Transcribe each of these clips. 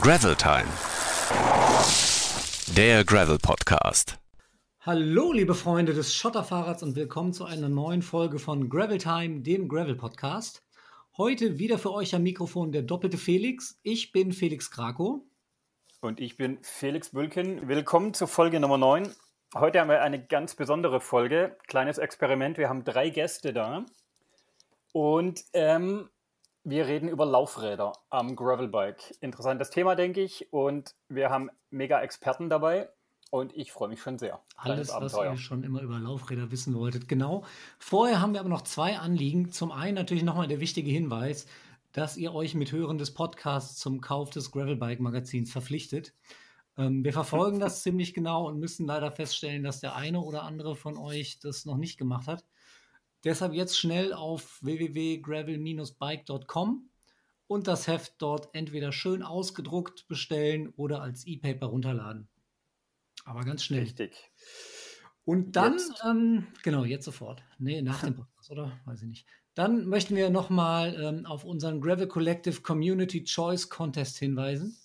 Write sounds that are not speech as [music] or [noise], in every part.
Gravel Time. Der Gravel Podcast. Hallo, liebe Freunde des Schotterfahrrads und willkommen zu einer neuen Folge von Gravel Time, dem Gravel Podcast. Heute wieder für euch am Mikrofon der doppelte Felix. Ich bin Felix Krakow. Und ich bin Felix Bülken. Willkommen zur Folge Nummer 9. Heute haben wir eine ganz besondere Folge. Kleines Experiment. Wir haben drei Gäste da. Und ähm, wir reden über Laufräder am Gravelbike. Interessantes Thema, denke ich. Und wir haben mega Experten dabei. Und ich freue mich schon sehr. Alles, was ihr schon immer über Laufräder wissen wolltet. Genau. Vorher haben wir aber noch zwei Anliegen. Zum einen natürlich nochmal der wichtige Hinweis, dass ihr euch mit Hören des Podcasts zum Kauf des Gravelbike-Magazins verpflichtet. Ähm, wir verfolgen das [laughs] ziemlich genau und müssen leider feststellen, dass der eine oder andere von euch das noch nicht gemacht hat. Deshalb jetzt schnell auf www.gravel-bike.com und das Heft dort entweder schön ausgedruckt bestellen oder als E-Paper runterladen. Aber ganz schnell. Richtig. Und dann, ähm, genau, jetzt sofort. Nee, nach dem [laughs] Podcast, oder? Weiß ich nicht. Dann möchten wir nochmal ähm, auf unseren Gravel Collective Community Choice Contest hinweisen.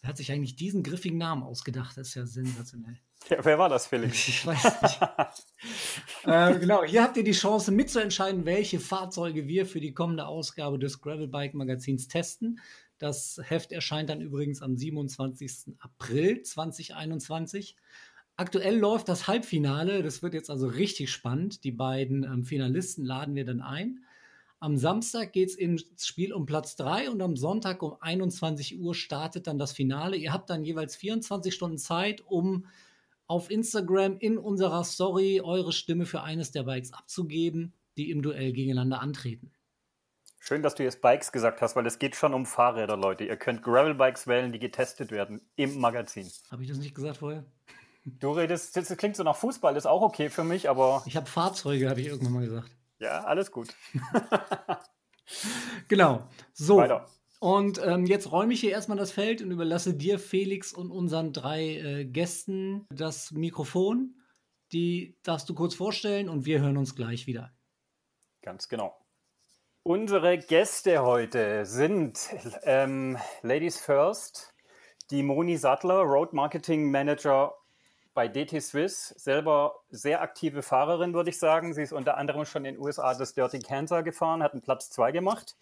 Wer hat sich eigentlich diesen griffigen Namen ausgedacht? Das ist ja sensationell. Ja, wer war das, Felix? Ich weiß nicht. [laughs] äh, genau, hier habt ihr die Chance mitzuentscheiden, welche Fahrzeuge wir für die kommende Ausgabe des Gravelbike Magazins testen. Das Heft erscheint dann übrigens am 27. April 2021. Aktuell läuft das Halbfinale. Das wird jetzt also richtig spannend. Die beiden ähm, Finalisten laden wir dann ein. Am Samstag geht es ins Spiel um Platz 3 und am Sonntag um 21 Uhr startet dann das Finale. Ihr habt dann jeweils 24 Stunden Zeit, um auf Instagram in unserer Story eure Stimme für eines der Bikes abzugeben, die im Duell gegeneinander antreten. Schön, dass du jetzt Bikes gesagt hast, weil es geht schon um Fahrräder, Leute. Ihr könnt Gravel-Bikes wählen, die getestet werden im Magazin. Habe ich das nicht gesagt vorher? [laughs] Du redest, das klingt so nach Fußball, ist auch okay für mich, aber. Ich habe Fahrzeuge, habe ich irgendwann mal gesagt. Ja, alles gut. [laughs] genau. So. Weiter. Und ähm, jetzt räume ich hier erstmal das Feld und überlasse dir, Felix, und unseren drei äh, Gästen das Mikrofon. Die darfst du kurz vorstellen und wir hören uns gleich wieder. Ganz genau. Unsere Gäste heute sind ähm, Ladies First, die Moni Sattler, Road Marketing Manager bei DT Swiss, selber sehr aktive Fahrerin, würde ich sagen. Sie ist unter anderem schon in den USA das Dirty Kansas gefahren, hat einen Platz 2 gemacht.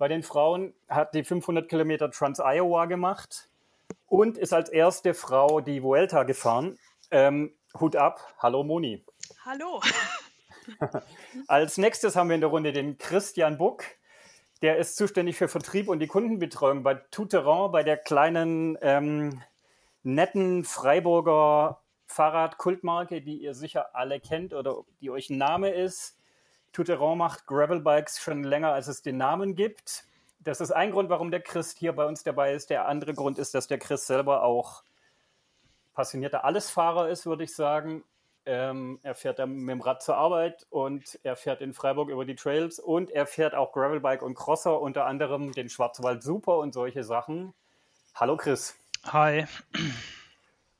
Bei den Frauen hat die 500 Kilometer Trans-Iowa gemacht und ist als erste Frau die Vuelta gefahren. Ähm, Hut ab. Hallo Moni. Hallo. [laughs] Als nächstes haben wir in der Runde den Christian Buck. Der ist zuständig für Vertrieb und die Kundenbetreuung bei Touteran, bei der kleinen, ähm, netten Freiburger Fahrradkultmarke, die ihr sicher alle kennt oder die euch ein Name ist. Touteran macht Gravelbikes schon länger, als es den Namen gibt. Das ist ein Grund, warum der Chris hier bei uns dabei ist. Der andere Grund ist, dass der Chris selber auch passionierter Allesfahrer ist, würde ich sagen. Ähm, er fährt dann mit dem Rad zur Arbeit und er fährt in Freiburg über die Trails und er fährt auch Gravelbike und Crosser, unter anderem den Schwarzwald Super und solche Sachen. Hallo Chris. Hi.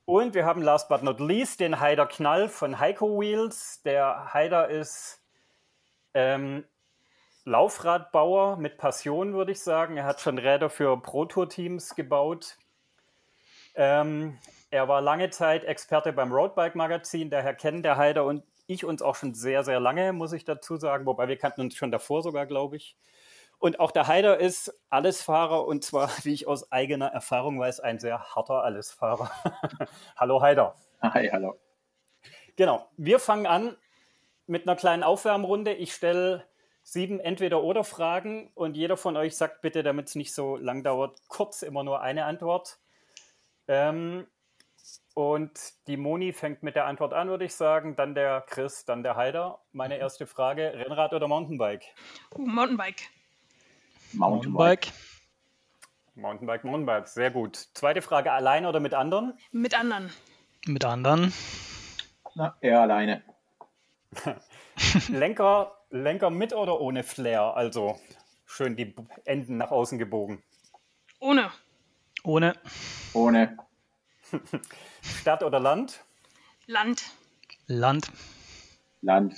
Und wir haben last but not least den Heider Knall von Heiko Wheels. Der Heider ist ähm, Laufradbauer mit Passion, würde ich sagen. Er hat schon Räder für Pro-Tour-Teams gebaut. Ähm, er war lange Zeit Experte beim Roadbike Magazin, daher kennen der Heider und ich uns auch schon sehr, sehr lange, muss ich dazu sagen. Wobei wir kannten uns schon davor sogar, glaube ich. Und auch der Heider ist Allesfahrer und zwar, [laughs] wie ich aus eigener Erfahrung weiß, ein sehr harter Allesfahrer. [laughs] hallo Heider. Hi, hallo. Genau, wir fangen an mit einer kleinen Aufwärmrunde. Ich stelle sieben Entweder-Oder-Fragen und jeder von euch sagt bitte, damit es nicht so lang dauert, kurz immer nur eine Antwort. Ähm, und die Moni fängt mit der Antwort an, würde ich sagen. Dann der Chris, dann der Heider. Meine mhm. erste Frage: Rennrad oder Mountainbike? Uh, Mountainbike. Mountainbike. Mountainbike, Mountainbike. Sehr gut. Zweite Frage: Allein oder mit anderen? Mit anderen. Mit anderen. Na, eher alleine. [laughs] Lenker, Lenker mit oder ohne Flair? Also schön die Enden nach außen gebogen. Ohne. Ohne. Ohne. [laughs] Stadt oder Land? Land. Land. Land.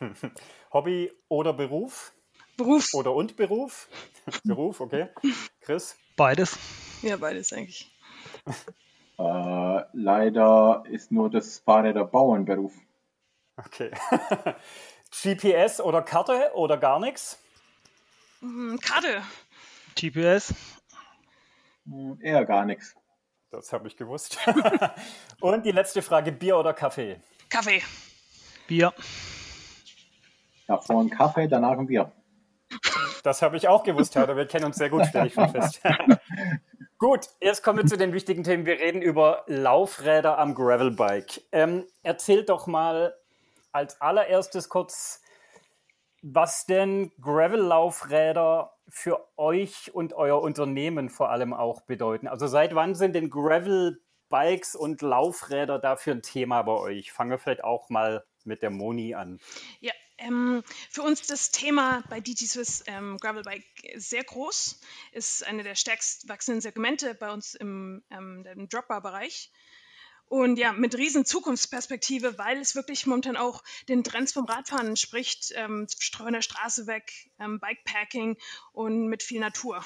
[laughs] Hobby oder Beruf? Beruf. Oder und Beruf? Beruf, okay. Chris? Beides. Ja, beides eigentlich. Äh, leider ist nur das Fahrräder Bauernberuf. Okay. [laughs] GPS oder Karte oder gar nichts? Hm, Karte. GPS. Hm, Eher gar nichts. Das habe ich gewusst. [laughs] Und die letzte Frage: Bier oder Kaffee? Kaffee. Bier. Davor ein Kaffee, danach ein Bier. Das habe ich auch gewusst, Herr. Wir kennen uns sehr gut, stelle ich schon fest. [laughs] gut, jetzt kommen wir zu den wichtigen Themen. Wir reden über Laufräder am Gravelbike. Ähm, erzählt doch mal als allererstes kurz, was denn Gravel-Laufräder für euch und euer Unternehmen vor allem auch bedeuten. Also seit wann sind denn Gravel-Bikes und Laufräder dafür ein Thema bei euch? Fangen wir vielleicht auch mal mit der Moni an. Ja, ähm, für uns das Thema bei DT Swiss ähm, Gravelbike sehr groß, ist eine der stärkst wachsenden Segmente bei uns im, ähm, Dropbar-Bereich. Und ja, mit riesen Zukunftsperspektive, weil es wirklich momentan auch den Trends vom Radfahren entspricht, ähm, von der Straße weg, ähm, Bikepacking und mit viel Natur.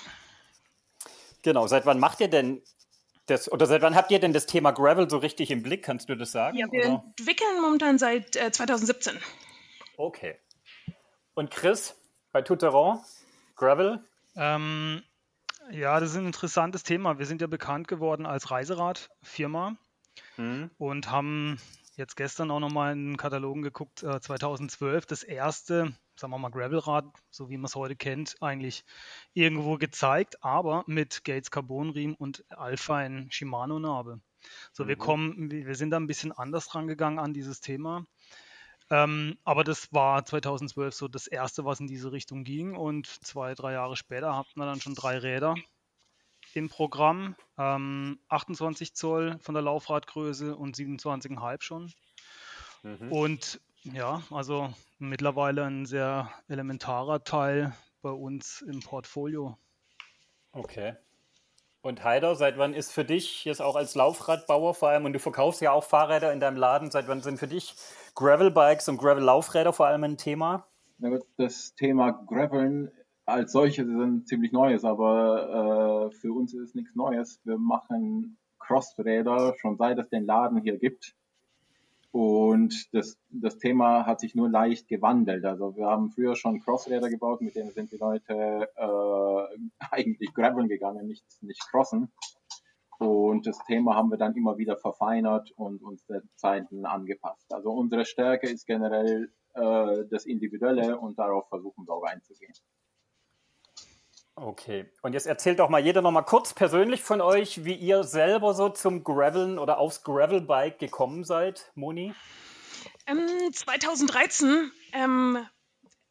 Genau, seit wann macht ihr denn das, oder seit wann habt ihr denn das Thema Gravel so richtig im Blick? Kannst du das sagen? Ja, wir oder? entwickeln momentan seit äh, 2017. Okay. Und Chris, bei Touteron, Gravel? Ähm, ja, das ist ein interessantes Thema. Wir sind ja bekannt geworden als Reiseradfirma Hm. und haben jetzt gestern auch nochmal in den Katalogen geguckt, äh, 2012 das erste, sagen wir mal, Gravelrad, so wie man es heute kennt, eigentlich irgendwo gezeigt, aber mit Gates Carbonriemen und Alpine Shimano Narbe. So, wir Mhm. kommen, wir wir sind da ein bisschen anders rangegangen an dieses Thema. Ähm, aber das war 2012 so das erste, was in diese Richtung ging. Und zwei, drei Jahre später hatten wir dann schon drei Räder im Programm. Ähm, 28 Zoll von der Laufradgröße und 27,5 schon. Mhm. Und ja, also mittlerweile ein sehr elementarer Teil bei uns im Portfolio. Okay. Und Heider, seit wann ist für dich jetzt auch als Laufradbauer vor allem, und du verkaufst ja auch Fahrräder in deinem Laden, seit wann sind für dich Gravel-Bikes und Gravel-Laufräder vor allem ein Thema? Das Thema Graveln als solches ist ein ziemlich neues, aber äh, für uns ist nichts Neues. Wir machen Crossräder schon seit es den Laden hier gibt. Und das, das Thema hat sich nur leicht gewandelt. Also wir haben früher schon Crossräder gebaut, mit denen sind die Leute äh, [laughs] eigentlich graveln gegangen, nicht, nicht crossen. Und das Thema haben wir dann immer wieder verfeinert und uns der Zeiten angepasst. Also unsere Stärke ist generell äh, das Individuelle und darauf versuchen wir auch einzugehen. Okay. Und jetzt erzählt doch mal jeder noch mal kurz persönlich von euch, wie ihr selber so zum Graveln oder aufs Gravelbike gekommen seid, Moni. Ähm, 2013, ähm,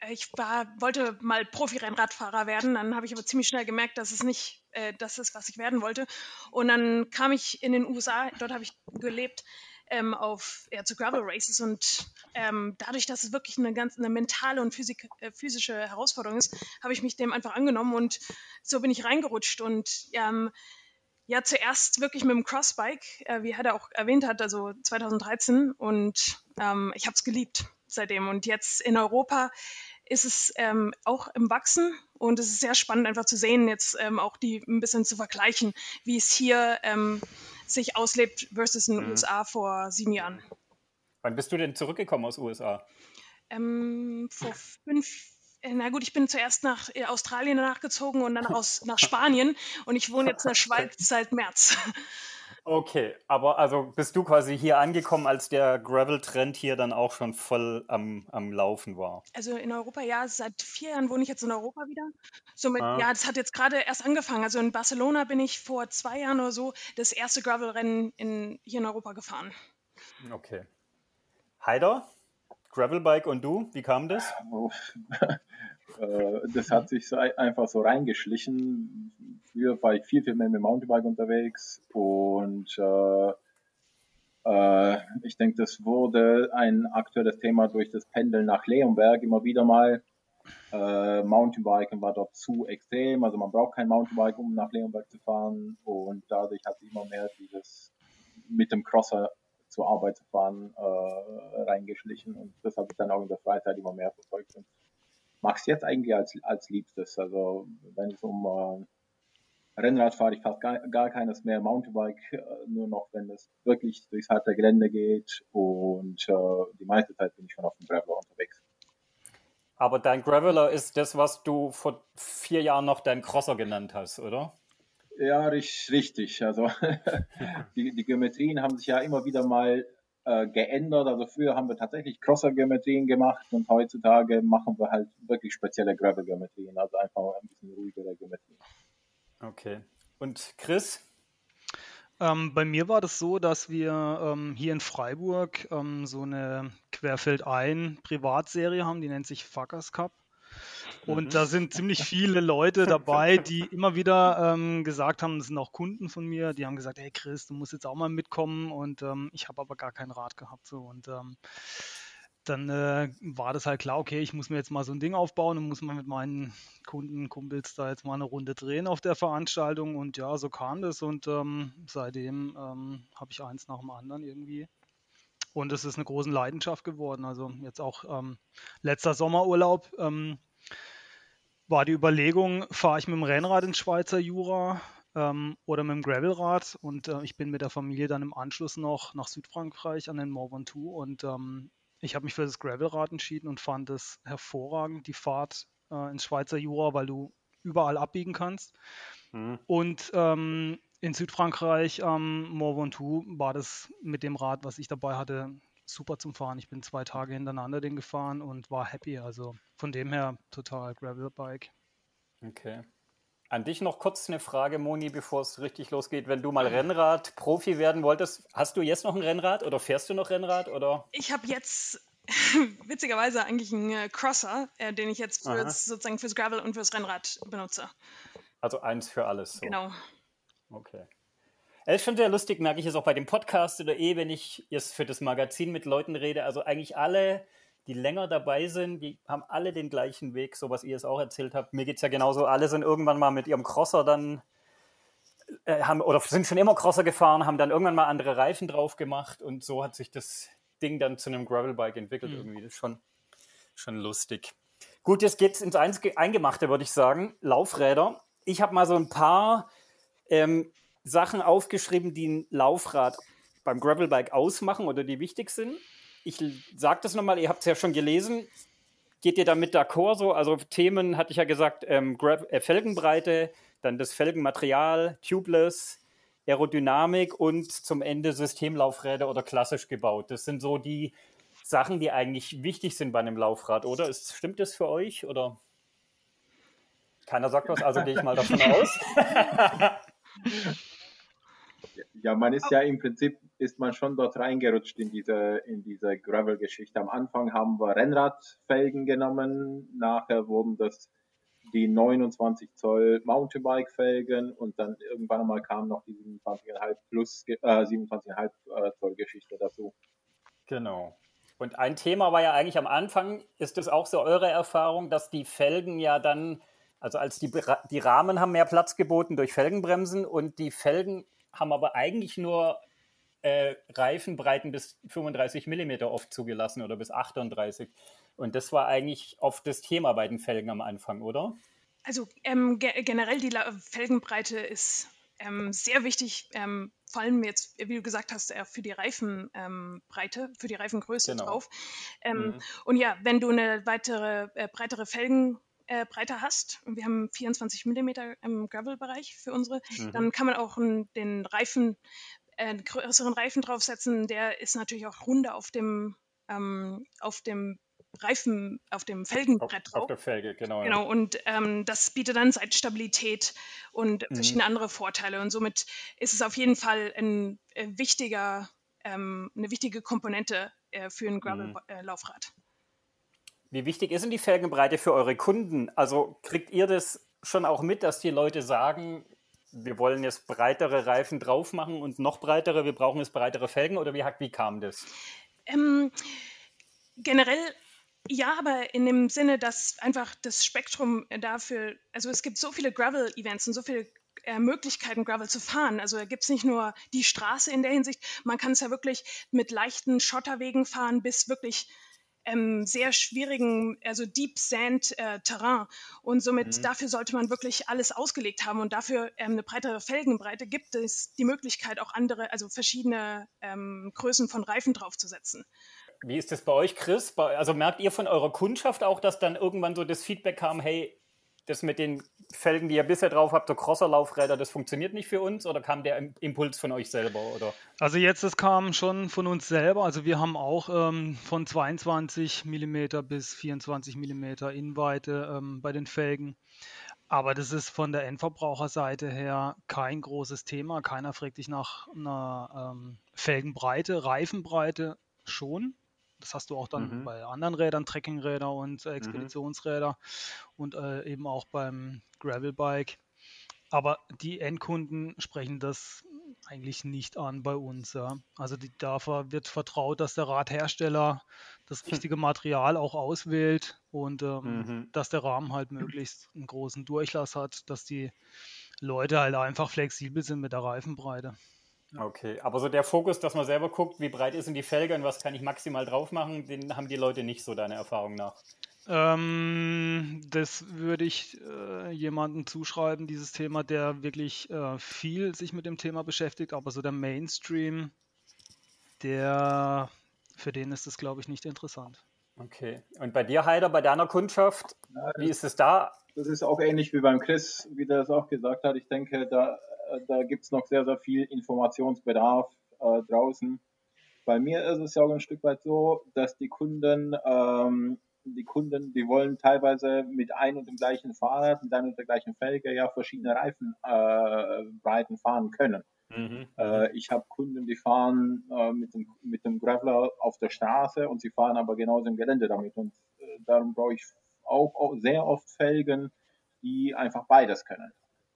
ich war, wollte mal Profi-Rennradfahrer werden, dann habe ich aber ziemlich schnell gemerkt, dass es nicht äh, das ist, was ich werden wollte. Und dann kam ich in den USA, dort habe ich gelebt, ähm, auf eher zu Gravel Races und ähm, dadurch, dass es wirklich eine ganz eine mentale und physik, äh, physische Herausforderung ist, habe ich mich dem einfach angenommen und so bin ich reingerutscht und ähm, ja, zuerst wirklich mit dem Crossbike, äh, wie er auch erwähnt hat, also 2013 und ähm, ich habe es geliebt seitdem und jetzt in Europa ist es ähm, auch im Wachsen und es ist sehr spannend einfach zu sehen, jetzt ähm, auch die ein bisschen zu vergleichen, wie es hier ähm, sich auslebt versus in den Mhm. USA vor sieben Jahren. Wann bist du denn zurückgekommen aus USA? Ähm, vor fünf, äh, na gut, ich bin zuerst nach äh, Australien nachgezogen und dann [laughs] aus, nach Spanien und ich wohne jetzt in der Schweiz seit März. [laughs] Okay, aber also bist du quasi hier angekommen, als der Gravel-Trend hier dann auch schon voll am, am Laufen war? Also in Europa, ja, seit vier Jahren wohne ich jetzt in Europa wieder. Somit, Ah. ja, das hat jetzt gerade erst angefangen. Also in Barcelona bin ich vor zwei Jahren oder so das erste Gravel-Rennen in, hier in Europa gefahren. Okay. Heider, Gravelbike und du, wie kam das? [laughs] Äh, das hat sich einfach so reingeschlichen. Früher war ich viel, viel mehr mit Mountainbike unterwegs und äh, äh, ich denke, das wurde ein aktuelles Thema durch das Pendeln nach Leonberg immer wieder mal. Äh, Mountainbiken war dort zu extrem, also man braucht kein Mountainbike, um nach Leonberg zu fahren und dadurch hat sich immer mehr dieses mit dem Crosser zur Arbeit zu fahren äh, reingeschlichen und das habe ich dann auch in der Freizeit immer mehr verfolgt und mag es jetzt eigentlich als, als liebstes. Also wenn es um äh, Rennrad fahre ich fast gar, gar keines mehr, Mountainbike äh, nur noch, wenn es wirklich durchs harte Gelände geht und äh, die meiste Zeit bin ich schon auf dem Graveler unterwegs. Aber dein Graveler ist das, was du vor vier Jahren noch dein Crosser genannt hast, oder? Ja, richtig. Also [laughs] die, die Geometrien haben sich ja immer wieder mal äh, geändert. Also früher haben wir tatsächlich Crosser-Geometrien gemacht und heutzutage machen wir halt wirklich spezielle Gravel-Geometrien, also einfach ein bisschen ruhigere Geometrien. Okay. Und Chris? Ähm, bei mir war das so, dass wir ähm, hier in Freiburg ähm, so eine Querfeldein Privatserie haben, die nennt sich Fuckers Cup. Und mhm. da sind ziemlich viele Leute dabei, die immer wieder ähm, gesagt haben, das sind auch Kunden von mir, die haben gesagt, hey Chris, du musst jetzt auch mal mitkommen und ähm, ich habe aber gar kein Rad gehabt. So. Und ähm, dann äh, war das halt klar, okay, ich muss mir jetzt mal so ein Ding aufbauen und muss mal mit meinen Kunden, Kumpels da jetzt mal eine Runde drehen auf der Veranstaltung. Und ja, so kam das und ähm, seitdem ähm, habe ich eins nach dem anderen irgendwie. Und es ist eine große Leidenschaft geworden. Also jetzt auch ähm, letzter Sommerurlaub ähm, war die Überlegung, fahre ich mit dem Rennrad ins Schweizer Jura ähm, oder mit dem Gravelrad und äh, ich bin mit der Familie dann im Anschluss noch nach Südfrankreich an den Mont Ventoux und ähm, ich habe mich für das Gravelrad entschieden und fand es hervorragend, die Fahrt äh, ins Schweizer Jura, weil du überall abbiegen kannst. Mhm. Und ähm, in Südfrankreich am ähm, Mont Ventoux war das mit dem Rad, was ich dabei hatte, super zum Fahren. Ich bin zwei Tage hintereinander den gefahren und war happy. Also von dem her total Gravelbike. Okay. An dich noch kurz eine Frage, Moni, bevor es richtig losgeht. Wenn du mal Rennrad-Profi werden wolltest, hast du jetzt noch ein Rennrad oder fährst du noch Rennrad? Oder? Ich habe jetzt [laughs] witzigerweise eigentlich einen äh, Crosser, äh, den ich jetzt fürs, sozusagen fürs Gravel und fürs Rennrad benutze. Also eins für alles. So. Genau. Okay. Es ist schon sehr lustig, merke ich es auch bei dem Podcast oder eh, wenn ich jetzt für das Magazin mit Leuten rede. Also eigentlich alle, die länger dabei sind, die haben alle den gleichen Weg, so was ihr es auch erzählt habt. Mir geht es ja genauso. Alle sind irgendwann mal mit ihrem Crosser dann äh, haben oder sind schon immer Crosser gefahren, haben dann irgendwann mal andere Reifen drauf gemacht und so hat sich das Ding dann zu einem Gravelbike entwickelt mhm. irgendwie. Das ist schon, schon lustig. Gut, jetzt geht es ins Eingemachte, würde ich sagen. Laufräder. Ich habe mal so ein paar ähm, Sachen aufgeschrieben, die ein Laufrad beim Gravelbike ausmachen oder die wichtig sind. Ich sage das nochmal, ihr habt es ja schon gelesen. Geht ihr damit d'accord? So? Also Themen hatte ich ja gesagt, ähm, äh, Felgenbreite, dann das Felgenmaterial, Tubeless, Aerodynamik und zum Ende Systemlaufräder oder klassisch gebaut. Das sind so die Sachen, die eigentlich wichtig sind bei einem Laufrad, oder? Ist, stimmt das für euch? Oder keiner sagt was, also gehe ich mal davon [laughs] aus. [laughs] Ja, man ist ja im Prinzip, ist man schon dort reingerutscht in diese, in diese Gravel-Geschichte. Am Anfang haben wir Rennradfelgen genommen, nachher wurden das die 29 Zoll Mountainbike-Felgen und dann irgendwann einmal kam noch die 27,5 plus, äh, 27,5 äh, Zoll Geschichte dazu. Genau. Und ein Thema war ja eigentlich am Anfang, ist es auch so eure Erfahrung, dass die Felgen ja dann, also als die, die Rahmen haben mehr Platz geboten durch Felgenbremsen und die Felgen haben aber eigentlich nur äh, Reifenbreiten bis 35 mm oft zugelassen oder bis 38. Und das war eigentlich oft das Thema bei den Felgen am Anfang, oder? Also ähm, ge generell die La Felgenbreite ist ähm, sehr wichtig, ähm, vor allem jetzt, wie du gesagt hast, äh, für die Reifenbreite, ähm, für die Reifengröße genau. drauf. Ähm, mhm. Und ja, wenn du eine weitere, äh, breitere Felgen äh, breiter hast, und wir haben 24 mm im Gravel-Bereich für unsere, mhm. dann kann man auch den Reifen, äh, einen größeren Reifen draufsetzen. Der ist natürlich auch runder auf dem, ähm, auf dem Reifen, auf dem Felgenbrett auf, drauf. Auf der Felge, genau. Genau, ja. und ähm, das bietet dann Seitenstabilität und mhm. verschiedene andere Vorteile. Und somit ist es auf jeden Fall ein, ein äh, wichtiger, ähm, eine wichtige Komponente äh, für ein mhm. Gravel-Laufrad. Äh, wie wichtig ist denn die Felgenbreite für eure Kunden? Also kriegt ihr das schon auch mit, dass die Leute sagen, wir wollen jetzt breitere Reifen drauf machen und noch breitere, wir brauchen jetzt breitere Felgen oder wie, wie kam das? Ähm, generell ja, aber in dem Sinne, dass einfach das Spektrum dafür, also es gibt so viele Gravel-Events und so viele äh, Möglichkeiten, Gravel zu fahren. Also da gibt es nicht nur die Straße in der Hinsicht, man kann es ja wirklich mit leichten Schotterwegen fahren bis wirklich ähm, sehr schwierigen, also Deep Sand äh, Terrain. Und somit Mhm. dafür sollte man wirklich alles ausgelegt haben. Und dafür ähm, eine breitere Felgenbreite gibt es die Möglichkeit, auch andere, also verschiedene ähm, Größen von Reifen draufzusetzen. Wie ist das bei euch, Chris? Also merkt ihr von eurer Kundschaft auch, dass dann irgendwann so das Feedback kam, hey, das mit den Felgen, die ihr bisher drauf habt, so Crosser-Laufräder, das funktioniert nicht für uns? Oder kam der Im- Impuls von euch selber? Oder? Also jetzt, das kam schon von uns selber. Also wir haben auch ähm, von 22 mm bis 24 mm Innenweite ähm, bei den Felgen. Aber das ist von der Endverbraucherseite her kein großes Thema. Keiner fragt dich nach einer ähm, Felgenbreite, Reifenbreite schon. Das hast du auch dann Mhm. bei anderen Rädern, Trekkingräder und äh, Expeditionsräder und äh, eben auch beim Gravelbike. Aber die Endkunden sprechen das eigentlich nicht an bei uns. Ja. Also die, dafür wird vertraut, dass der Radhersteller das richtige Material auch auswählt und ähm, Mhm. dass der Rahmen halt möglichst einen großen Durchlass hat, dass die Leute halt einfach flexibel sind mit der Reifenbreite. Okay, aber so der Fokus, dass man selber guckt, wie breit ist denn die Felge und was kann ich maximal drauf machen, den haben die Leute nicht so deiner Erfahrung nach. Ähm, das würde ich äh, jemandem zuschreiben, dieses Thema, der wirklich äh, viel sich mit dem Thema beschäftigt, aber so der Mainstream, der für den ist das, glaube ich, nicht interessant. Okay. Und bei dir, Heider, bei deiner Kundschaft, wie ist es da? Das ist auch ähnlich wie beim Chris, wie der es auch gesagt hat. Ich denke, da, da gibt es noch sehr, sehr viel Informationsbedarf äh, draußen. Bei mir ist es ja auch ein Stück weit so, dass die Kunden, ähm, die Kunden, die wollen teilweise mit ein und dem gleichen Fahrrad, mit ein und der gleichen Felge ja verschiedene Reifenbreiten äh, fahren können. Mhm. Äh, ich habe Kunden, die fahren äh, mit, dem, mit dem Graveler auf der Straße und sie fahren aber genauso im Gelände damit. Und äh, darum brauche ich auch, auch sehr oft Felgen, die einfach beides können.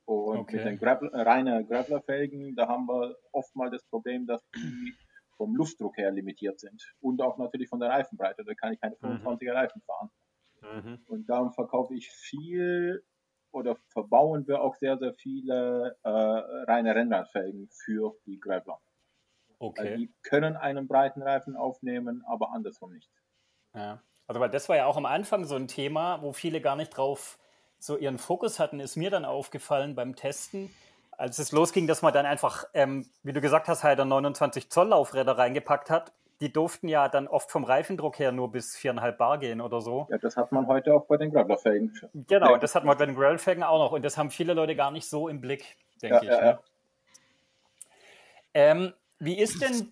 Und Okay. mit den Gravel, äh, reinen Graveler-Felgen, da haben wir oft mal das Problem, dass die vom Luftdruck her limitiert sind. Und auch natürlich von der Reifenbreite. Da kann ich keine 25er Reifen fahren. Mhm. Und darum verkaufe ich viel oder verbauen wir auch sehr, sehr viele äh, reine Rennradfelgen für die Graveler. Okay. die können einen breiten Reifen aufnehmen, aber andersrum nicht. Ja. Also, weil das war ja auch am Anfang so ein Thema, wo viele gar nicht drauf so ihren Fokus hatten, ist mir dann aufgefallen beim Testen, als es losging, dass man dann einfach, ähm, wie du gesagt hast, halt 29 Zoll Laufräder reingepackt hat. Die durften ja dann oft vom Reifendruck her nur bis 4,5 Bar gehen oder so. Ja, das hat man heute auch bei den Graveler-Felgen. Genau, das hat man bei den Gravelfelgen auch noch und das haben viele Leute gar nicht so im Blick, denke Ja, ich. ja, ne? ja. Ähm, wie ist denn,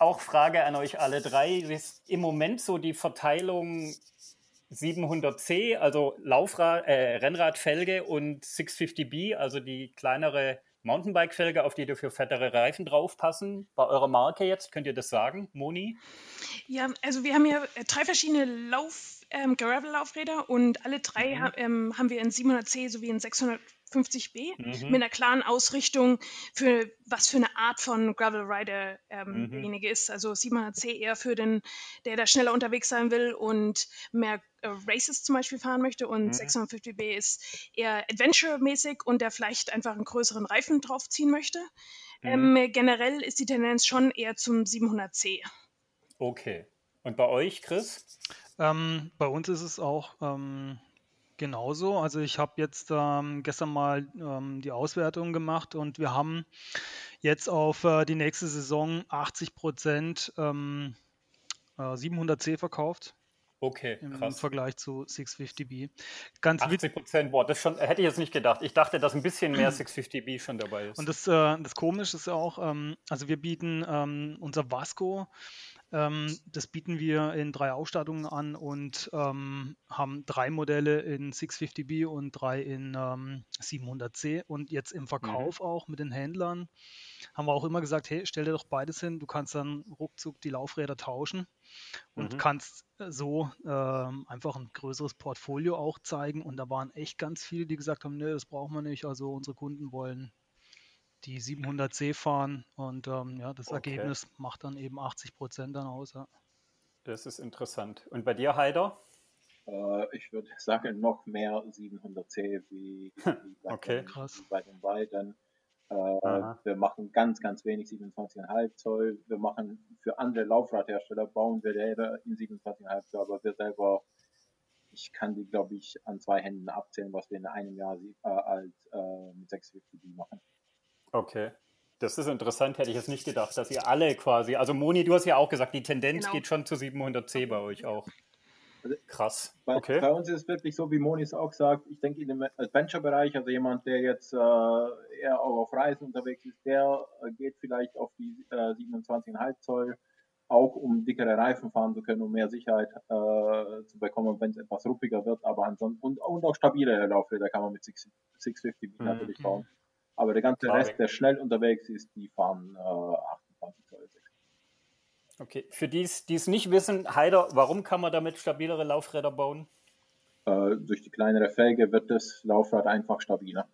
auch Frage an euch alle drei, ist im Moment so die Verteilung 700C, also Laufrad, äh, Rennradfelge und 650B, also die kleinere Mountainbike-Felge, auf die dafür fettere Reifen draufpassen? Bei eurer Marke jetzt, könnt ihr das sagen, Moni? Ja, also wir haben hier äh, drei verschiedene Lauf, ähm, Gravel-Laufräder und alle drei Mhm. ha ähm, haben wir in 700C sowie in 650B Mhm. mit einer klaren Ausrichtung für was für eine Art von Gravel Rider ähm, Mhm. derjenige ist. Also 700C eher für den, der da schneller unterwegs sein will und mehr äh, Races zum Beispiel fahren möchte und Mhm. 650B ist eher Adventure-mäßig und der vielleicht einfach einen größeren Reifen draufziehen möchte. Mhm. Ähm, generell ist die Tendenz schon eher zum 700C. Okay. Und bei euch, Chris? Ähm, bei uns ist es auch ähm, genauso. Also ich habe jetzt ähm, gestern mal ähm, die Auswertung gemacht und wir haben jetzt auf äh, die nächste Saison 80 Prozent ähm, äh, 700C verkauft Okay, im krass. Vergleich zu 650B. Ganz witzig. 80 Prozent, boah, das schon, hätte ich jetzt nicht gedacht. Ich dachte, dass ein bisschen mehr 650B schon dabei ist. Und das, äh, das Komische ist ja auch, ähm, also wir bieten ähm, unser Vasco, ähm, das bieten wir in drei Ausstattungen an und ähm, haben drei Modelle in 650B und drei in ähm, 700C. Und jetzt im Verkauf auch mit den Händlern haben wir auch immer gesagt, hey, stell dir doch beides hin, du kannst dann ruckzuck die Laufräder tauschen und Mhm. kannst äh, so ähm, einfach ein größeres Portfolio auch zeigen. Und da waren echt ganz viele, die gesagt haben, nee, das brauchen wir nicht. Also unsere Kunden wollen die 700C fahren und ähm, ja, das Okay. Ergebnis macht dann eben 80 Prozent dann aus. Ja. Das ist interessant. Und bei dir, Heider? Äh, ich würde sagen, noch mehr 700C wie, wie [laughs] bei, Okay. den, Krass. bei den beiden. Äh, wir machen ganz, ganz wenig 27,5 Zoll. Wir machen für andere Laufradhersteller, bauen wir Räder in 27,5 Zoll, aber wir selber, ich kann die, glaube ich, an zwei Händen abzählen, was wir in einem Jahr äh, als äh, mit 650 machen. Okay. Das ist interessant, hätte ich jetzt nicht gedacht, dass ihr alle quasi, also Moni, du hast ja auch gesagt, die Tendenz genau. geht schon zu 700C bei euch auch. Also Krass. Bei, okay. bei uns ist es wirklich so, wie Moni es auch sagt, ich denke in dem Adventure-Bereich, also jemand, der jetzt äh, eher auch auf Reisen unterwegs ist, der äh, geht vielleicht auf die äh, 27,5 Zoll, auch um dickere Reifen fahren zu können, um mehr Sicherheit äh, zu bekommen, wenn es etwas ruppiger wird, aber ansonsten und, und auch stabile Laufräder kann man mit 6, 650 mhm. natürlich bauen. Aber der ganze Klar, Rest, der schnell unterwegs ist, die fahren äh, 28 Zoll. Okay, für die es nicht wissen, Heider, warum kann man damit stabilere Laufräder bauen? Äh, durch die kleinere Felge wird das Laufrad einfach stabiler.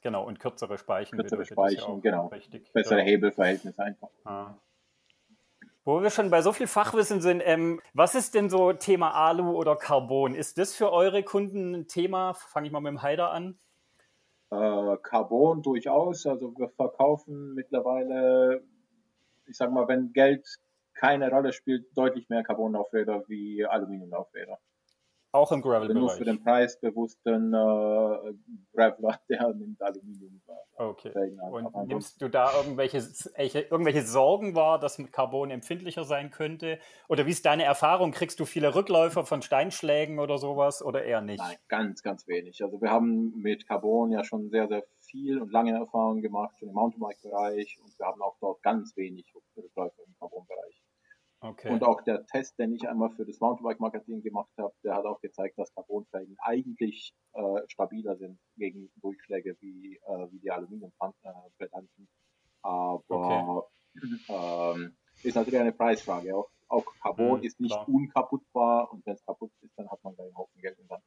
Genau, und kürzere Speichen. Kürzere Speichen, genau. Richtig. Bessere ja. Hebelverhältnisse einfach. Ah. Wo wir schon bei so viel Fachwissen sind, ähm, was ist denn so Thema Alu oder Carbon? Ist das für eure Kunden ein Thema? Fange ich mal mit dem Heider an. Äh, Carbon durchaus. Also wir verkaufen mittlerweile, ich sag mal, wenn Geld keine Rolle spielt, deutlich mehr Carbonlaufräder wie Aluminiumlaufräder. Auch im Gravel-Bereich? Nur für den preisbewussten äh, Graveler, [laughs] der nimmt Aluminium. Äh, okay. Und nimmst du da irgendwelche, irgendwelche Sorgen wahr, dass mit Carbon empfindlicher sein könnte? Oder wie ist deine Erfahrung? Kriegst du viele Rückläufer von Steinschlägen oder sowas oder eher nicht? Nein, ganz, ganz wenig. Also wir haben mit Carbon ja schon sehr, sehr viel und lange Erfahrung gemacht, schon im Mountainbike-Bereich und wir haben auch dort ganz wenig Rückläufer im Carbon-Bereich. Okay. Und auch der Test, den ich einmal für das Mountainbike-Magazin gemacht habe, der hat auch gezeigt, dass Carbonfelgen eigentlich äh, stabiler sind gegen Durchschläge wie, äh, wie die Aluminiumprädanten. Aber okay. ähm, ist natürlich eine Preisfrage. Auch, auch Carbon mhm, ist nicht klar. unkaputtbar und wenn es kaputt ist, dann hat man gleich einen Haufen Geld in Hand.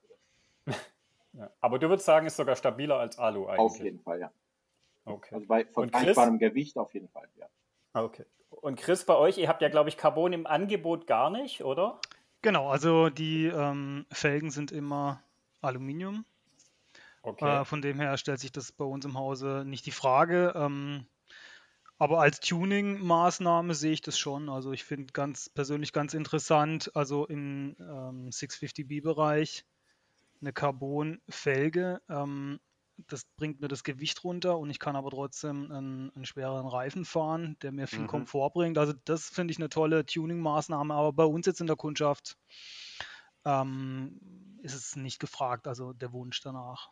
[laughs] ja. Aber du würdest sagen, ist sogar stabiler als Alu eigentlich? Auf jeden Fall, ja. Okay. Also bei vergleichbarem Gewicht auf jeden Fall, ja. Okay. Und Chris, bei euch, ihr habt ja, glaube ich, Carbon im Angebot gar nicht, oder? Genau, also die ähm, Felgen sind immer Aluminium. Okay. Äh, von dem her stellt sich das bei uns im Hause nicht die Frage. Ähm, aber als Tuning-Maßnahme sehe ich das schon. Also ich finde ganz persönlich ganz interessant, also im ähm, 650B-Bereich eine Carbon-Felge. Ähm, das bringt mir das Gewicht runter und ich kann aber trotzdem einen, einen schwereren Reifen fahren, der mir viel mhm. Komfort bringt. Also das finde ich eine tolle Tuning-Maßnahme, aber bei uns jetzt in der Kundschaft ähm, ist es nicht gefragt, also der Wunsch danach.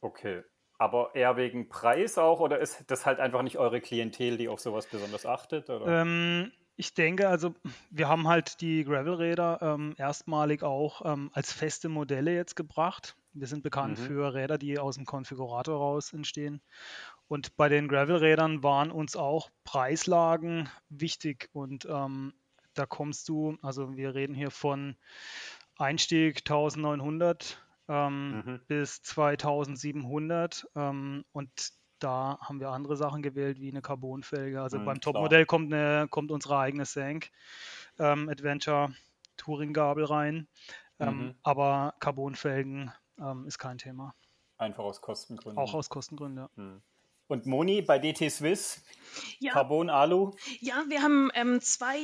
Okay, aber eher wegen Preis auch oder ist das halt einfach nicht eure Klientel, die auf sowas besonders achtet? Ähm, ich denke, also wir haben halt die Gravel-Räder ähm, erstmalig auch ähm, als feste Modelle jetzt gebracht. Wir sind bekannt mhm. für Räder, die aus dem Konfigurator raus entstehen. Und bei den Gravel-Rädern waren uns auch Preislagen wichtig. Und ähm, da kommst du, also wir reden hier von Einstieg 1900 ähm, mhm. bis 2700. Ähm, und da haben wir andere Sachen gewählt, wie eine Carbonfelge. Also mhm, beim Topmodell kommt, kommt unsere eigene Sank ähm, Adventure Touring-Gabel rein. Ähm, mhm. Aber Carbonfelgen ähm, ist kein Thema. Einfach aus Kostengründen. Auch aus Kostengründen, ja. Hm. Und Moni bei DT Swiss, ja. Carbon, Alu? Ja, wir haben ähm, zwei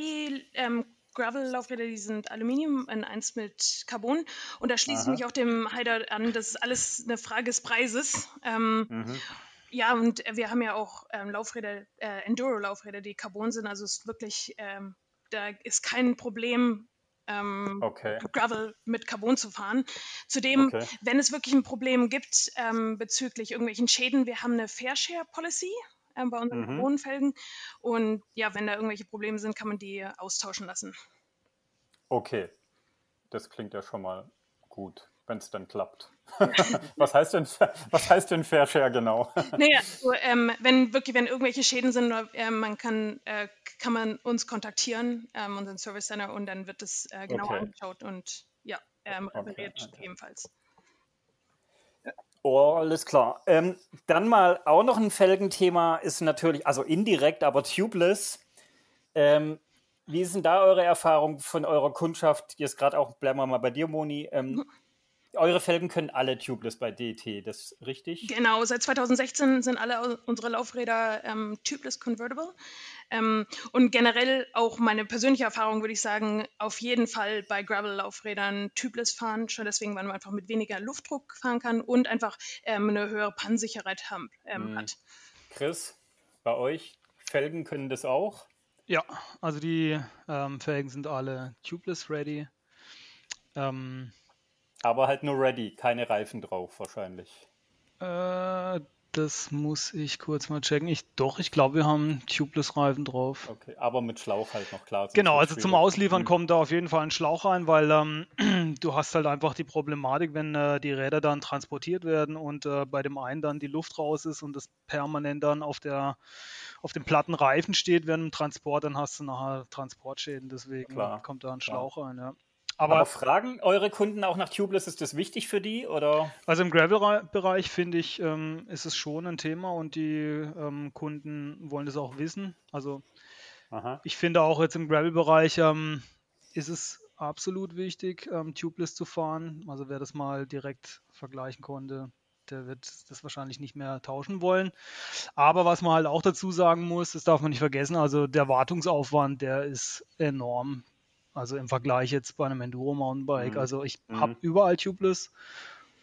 ähm, Gravel-Laufräder, die sind Aluminium, und eins mit Carbon. Und da schließe ich mich auch dem Heider an. Das ist alles eine Frage des Preises. Ähm, mhm. Ja, und wir haben ja auch ähm, Laufräder, äh, Enduro-Laufräder, die Carbon sind. Also es ist wirklich, ähm, da ist kein Problem, ähm, okay. Gravel mit Carbon zu fahren. Zudem, okay. wenn es wirklich ein Problem gibt ähm, bezüglich irgendwelchen Schäden, wir haben eine Fair Share Policy äh, bei unseren mhm. Carbonfelgen und ja, wenn da irgendwelche Probleme sind, kann man die austauschen lassen. Okay, das klingt ja schon mal gut wenn es dann klappt. [laughs] was, heißt denn, was heißt denn Fair Share genau? [laughs] naja, also, ähm, wenn wirklich, wenn irgendwelche Schäden sind, äh, man kann, äh, kann man uns kontaktieren, ähm, unseren Service Center, und dann wird es äh, genau okay. angeschaut und ja, ähm, repariert okay, okay. ebenfalls. Oh, alles klar. Ähm, dann mal auch noch ein Felgenthema ist natürlich, also indirekt, aber tubeless. Ähm, wie ist denn da eure Erfahrung von eurer Kundschaft? Jetzt gerade auch, bleiben wir mal bei dir, Moni. Ähm, [laughs] eure Felgen können alle tubeless bei DT, das ist richtig? Genau, seit 2016 sind alle unsere Laufräder ähm, tubeless convertible. Ähm, und generell auch meine persönliche Erfahrung würde ich sagen, auf jeden Fall bei Gravel-Laufrädern tubeless fahren, schon deswegen, weil man einfach mit weniger Luftdruck fahren kann und einfach ähm, eine höhere Pannensicherheit haben, ähm, mhm. hat. Chris, bei euch, Felgen können das auch? Ja, also die ähm, Felgen sind alle tubeless ready. Ähm, aber halt nur ready, keine Reifen drauf wahrscheinlich. Äh, das muss ich kurz mal checken. Ich, doch, ich glaube, wir haben Tubeless-Reifen drauf. Okay, aber mit Schlauch halt noch klar. Genau, also zum Ausliefern mhm. kommt da auf jeden Fall ein Schlauch rein, weil ähm, [clears throat] du hast halt einfach die Problematik, wenn äh, die Räder dann transportiert werden und äh, bei dem einen dann die Luft raus ist und das permanent dann auf der auf dem platten Reifen steht während dem Transport, dann hast du nachher Transportschäden. Deswegen Klar. kommt da ein Schlauch rein. Ja. Aber, Aber, fragen eure Kunden auch nach Tubeless, ist das wichtig für die? Oder? Also im Gravel-Bereich finde ich, ähm, ist es schon ein Thema und die ähm, Kunden wollen das auch wissen. Also Aha. ich finde auch jetzt im Gravel-Bereich ähm, ist es absolut wichtig, ähm, Tubeless zu fahren. Also wer das mal direkt vergleichen konnte, der wird das wahrscheinlich nicht mehr tauschen wollen. Aber was man halt auch dazu sagen muss, das darf man nicht vergessen, also der Wartungsaufwand, der ist enorm also im Vergleich jetzt bei einem Enduro Mountainbike. Mhm. Also ich mhm. habe überall Tubeless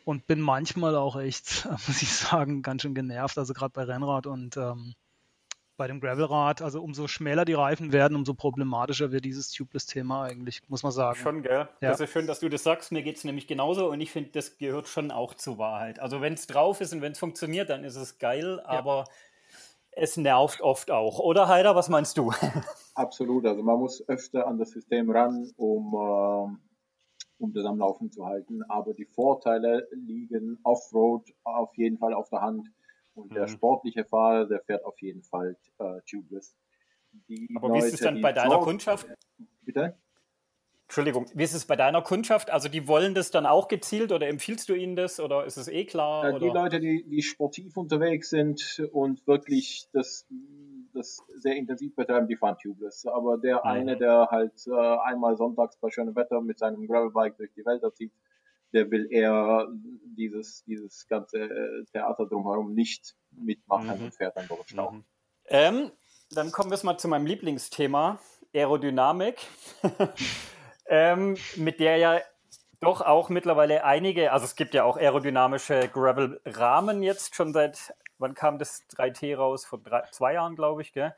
und bin manchmal auch echt, [laughs] muss ich sagen, ganz schön genervt. Also gerade bei Rennrad und ähm, bei dem Gravelrad. Also umso schmäler die Reifen werden, umso problematischer wird dieses Tubeless-Thema eigentlich, muss man sagen. Schon, gell? Ja. Das ist schön, dass du das sagst. Mir geht es nämlich genauso und ich finde, das gehört schon auch zur Wahrheit. Also wenn es drauf ist und wenn es funktioniert, dann ist es geil, ja. aber es nervt oft auch. Oder Heider, was meinst du? [laughs] Absolut. Also man muss öfter an das System ran, um, äh, um das am Laufen zu halten. Aber die Vorteile liegen Offroad auf jeden Fall auf der Hand. Und mhm. der sportliche Fahrer, der fährt auf jeden Fall äh, tubeless. Die Aber Leute, wie ist es dann bei deiner Kundschaft? Bitte? Entschuldigung, wie ist es bei deiner Kundschaft? Also die wollen das dann auch gezielt oder empfiehlst du ihnen das oder ist es eh klar? Äh, die Leute, die, die sportiv unterwegs sind und wirklich das, das sehr intensiv betreiben, die fahren tubeless. Aber der mhm. eine, der halt äh, einmal sonntags bei schönem Wetter mit seinem Gravelbike durch die Wälder zieht, der will eher dieses, dieses ganze äh, Theater drumherum nicht mitmachen mhm. und fährt dann durch den Stau. Mhm. Ähm, dann kommen wir mal zu meinem Lieblingsthema, Aerodynamik. [laughs] ähm, mit der ja doch auch mittlerweile einige, also es gibt ja auch aerodynamische Gravel-Rahmen jetzt schon seit, wann kam das 3T raus? Vor drei, zwei Jahren, glaube ich, gell?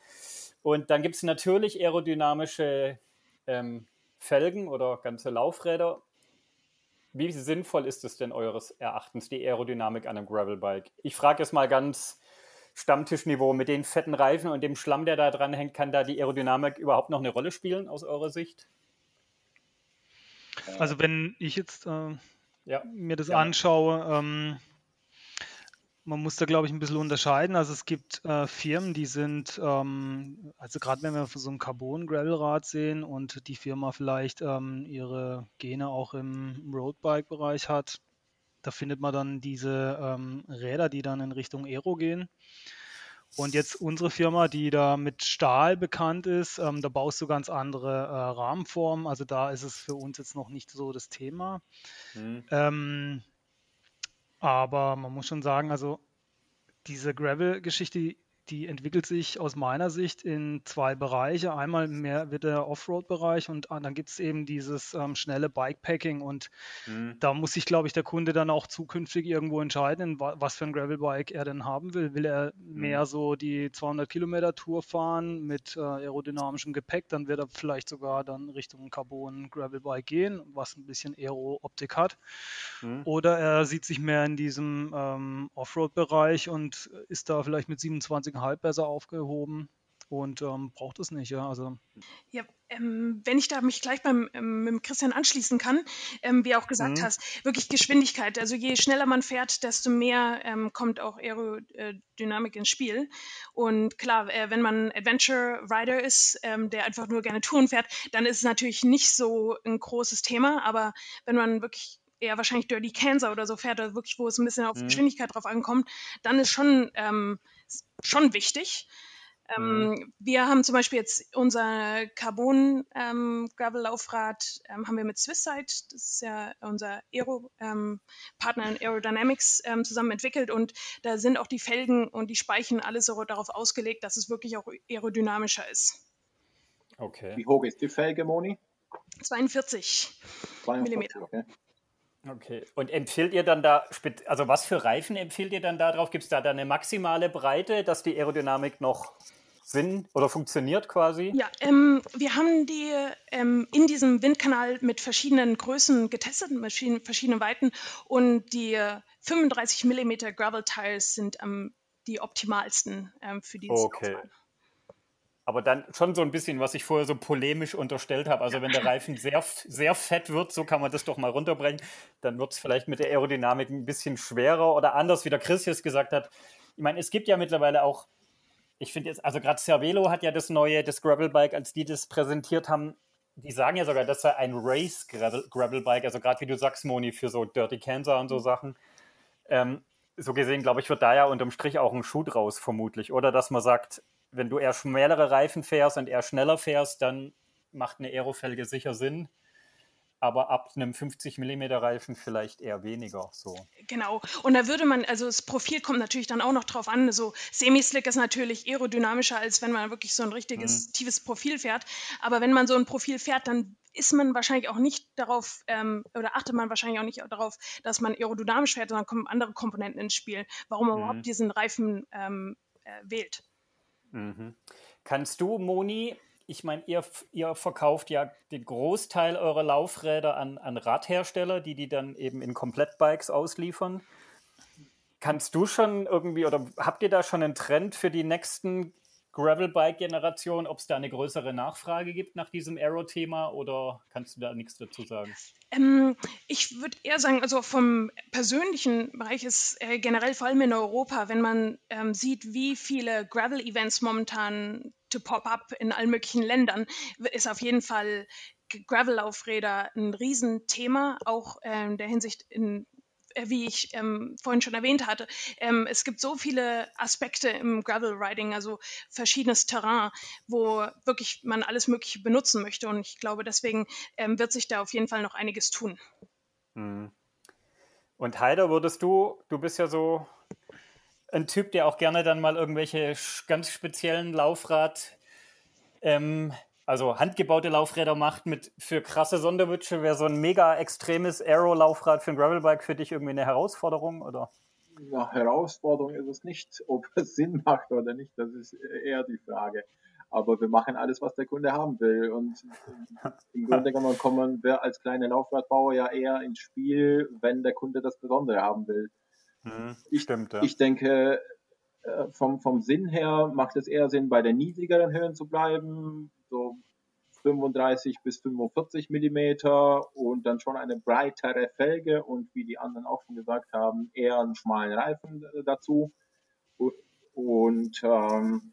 Und dann gibt es natürlich aerodynamische ähm, Felgen oder ganze Laufräder. Wie sinnvoll ist es denn eures Erachtens, die Aerodynamik an einem Gravelbike? Ich frage es mal ganz Stammtischniveau mit den fetten Reifen und dem Schlamm, der da dran hängt, kann da die Aerodynamik überhaupt noch eine Rolle spielen aus eurer Sicht? Also wenn ich jetzt äh, ja. mir das ja. anschaue, ähm, man muss da, glaube ich, ein bisschen unterscheiden. Also es gibt äh, Firmen, die sind, ähm, also gerade wenn wir so ein Carbon-Gravel-Rad sehen und die Firma vielleicht ähm, ihre Gene auch im Roadbike-Bereich hat, da findet man dann diese ähm, Räder, die dann in Richtung Aero gehen. Und jetzt unsere Firma, die da mit Stahl bekannt ist, ähm, da baust du ganz andere äh, Rahmenformen. Also da ist es für uns jetzt noch nicht so das Thema. Mhm. Ähm, aber man muss schon sagen, also diese Gravel-Geschichte, die entwickelt sich aus meiner Sicht in zwei Bereiche. Einmal mehr wird der Offroad-Bereich und dann gibt es eben dieses ähm, schnelle Bikepacking und mhm. da muss sich, glaube ich, der Kunde dann auch zukünftig irgendwo entscheiden, was für ein Gravelbike er denn haben will. Will er mhm. mehr so die 200 Kilometer Tour fahren mit äh, aerodynamischem Gepäck, dann wird er vielleicht sogar dann Richtung Carbon Gravelbike gehen, was ein bisschen Aero-Optik hat. Mhm. Oder er sieht sich mehr in diesem ähm, Offroad-Bereich und ist da vielleicht mit 27 halb besser aufgehoben und ähm, braucht es nicht, ja. Also. Ja, ähm, wenn ich da mich gleich beim ähm, mit Christian anschließen kann, ähm, wie auch gesagt mhm. hast, wirklich Geschwindigkeit. Also je schneller man fährt, desto mehr ähm, kommt auch Aerodynamik ins Spiel. Und klar, äh, wenn man Adventure Rider ist, ähm, der einfach nur gerne Touren fährt, dann ist es natürlich nicht so ein großes Thema. Aber wenn man wirklich eher wahrscheinlich Dirty Cancer oder so fährt, also wirklich, wo es ein bisschen auf mhm. Geschwindigkeit drauf ankommt, dann ist schon ähm, schon wichtig. Ähm, mhm. Wir haben zum Beispiel jetzt unser Carbon ähm, Gravel Laufrad ähm, haben wir mit Swisside, das ist ja unser Aero ähm, Partner in Aerodynamics ähm, zusammen entwickelt und da sind auch die Felgen und die Speichen alles so darauf ausgelegt, dass es wirklich auch aerodynamischer ist. Okay. Wie hoch ist die Felge, Moni? 42, 42 mm. Okay. Okay. Und empfiehlt ihr dann da, also was für Reifen empfiehlt ihr dann da drauf? Gibt es da dann eine maximale Breite, dass die Aerodynamik noch Sinn oder funktioniert quasi? Ja, ähm, wir haben die ähm, in diesem Windkanal mit verschiedenen Größen getestet, mit verschiedenen Weiten und die 35 mm Gravel Tires sind ähm, die optimalsten ähm, für dieses Okay. Laufbahn aber dann schon so ein bisschen, was ich vorher so polemisch unterstellt habe. Also wenn der Reifen sehr, sehr fett wird, so kann man das doch mal runterbrechen, dann wird es vielleicht mit der Aerodynamik ein bisschen schwerer oder anders, wie der Chris jetzt gesagt hat. Ich meine, es gibt ja mittlerweile auch, ich finde jetzt, also gerade Cervelo hat ja das neue, das Gravelbike, als die das präsentiert haben, die sagen ja sogar, das sei ein Race Gravelbike, also gerade wie du sagst, Moni, für so Dirty Cancer und so Sachen. Ähm, so gesehen, glaube ich, wird da ja unterm Strich auch ein Schuh draus, vermutlich. Oder dass man sagt, wenn du eher schmälere Reifen fährst und eher schneller fährst, dann macht eine Aerofelge sicher Sinn. Aber ab einem 50 mm Reifen vielleicht eher weniger. So. Genau. Und da würde man, also das Profil kommt natürlich dann auch noch drauf an. So Semi-Slick ist natürlich aerodynamischer, als wenn man wirklich so ein richtiges mhm. tiefes Profil fährt. Aber wenn man so ein Profil fährt, dann ist man wahrscheinlich auch nicht darauf ähm, oder achtet man wahrscheinlich auch nicht darauf, dass man aerodynamisch fährt, sondern kommen andere Komponenten ins Spiel, warum man mhm. überhaupt diesen Reifen ähm, äh, wählt. Mhm. Kannst du, Moni, ich meine, ihr, ihr verkauft ja den Großteil eurer Laufräder an, an Radhersteller, die die dann eben in Komplettbikes ausliefern. Kannst du schon irgendwie oder habt ihr da schon einen Trend für die nächsten Gravelbike-Generation, ob es da eine größere Nachfrage gibt nach diesem Aero-Thema oder kannst du da nichts dazu sagen? Ähm, ich würde eher sagen, also vom persönlichen Bereich ist äh, generell vor allem in Europa, wenn man ähm, sieht, wie viele Gravel-Events momentan to pop up in allen möglichen Ländern, ist auf jeden Fall Gravel-Laufräder ein Riesenthema, auch in der Hinsicht in wie ich ähm, vorhin schon erwähnt hatte, ähm, es gibt so viele Aspekte im Gravel Riding, also verschiedenes Terrain, wo wirklich man alles Mögliche benutzen möchte. Und ich glaube, deswegen ähm, wird sich da auf jeden Fall noch einiges tun. Hm. Und Heider, würdest du, du bist ja so ein Typ, der auch gerne dann mal irgendwelche ganz speziellen Laufrad ähm, also handgebaute Laufräder macht mit für krasse Sonderwünsche, wäre so ein mega extremes Aero-Laufrad für ein Gravelbike für dich irgendwie eine Herausforderung, oder? Ja, Herausforderung ist es nicht, [laughs] ob es Sinn macht oder nicht, das ist eher die Frage. Aber wir machen alles, was der Kunde haben will. Und im [laughs] Grunde genommen kommen wir als kleine Laufradbauer ja eher ins Spiel, wenn der Kunde das Besondere haben will. Hm, ich, stimmt, ja. ich denke, äh, vom, vom Sinn her macht es eher Sinn, bei den niedrigeren Höhen zu bleiben, so 35 bis 45 Millimeter und dann schon eine breitere Felge und wie die anderen auch schon gesagt haben, eher einen schmalen Reifen äh, dazu. Und ähm,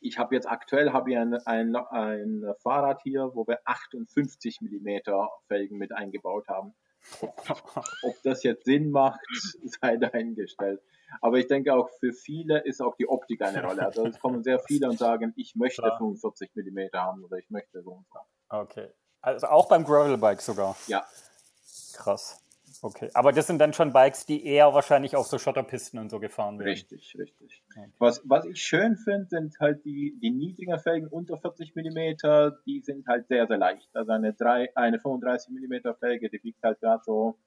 ich habe jetzt aktuell habe ich ein, ein, ein Fahrrad hier, wo wir 58 Millimeter Felgen mit eingebaut haben. Ob das jetzt Sinn macht, [laughs] sei dahingestellt. Aber ich denke auch für viele ist auch die Optik eine Rolle. Also es kommen sehr viele und sagen, ich möchte Klar. 45 mm haben oder ich möchte so und so. Okay. Also auch beim Gravelbike sogar? Ja. Krass. Okay. Aber das sind dann schon Bikes, die eher wahrscheinlich auf so Schotterpisten und so gefahren werden. Richtig, richtig. Okay. Was, was ich schön finde, sind halt die, die niedrigen Felgen unter 40 mm, die sind halt sehr, sehr leicht. Also eine, 3, eine 35 mm Felge, die wiegt halt gerade so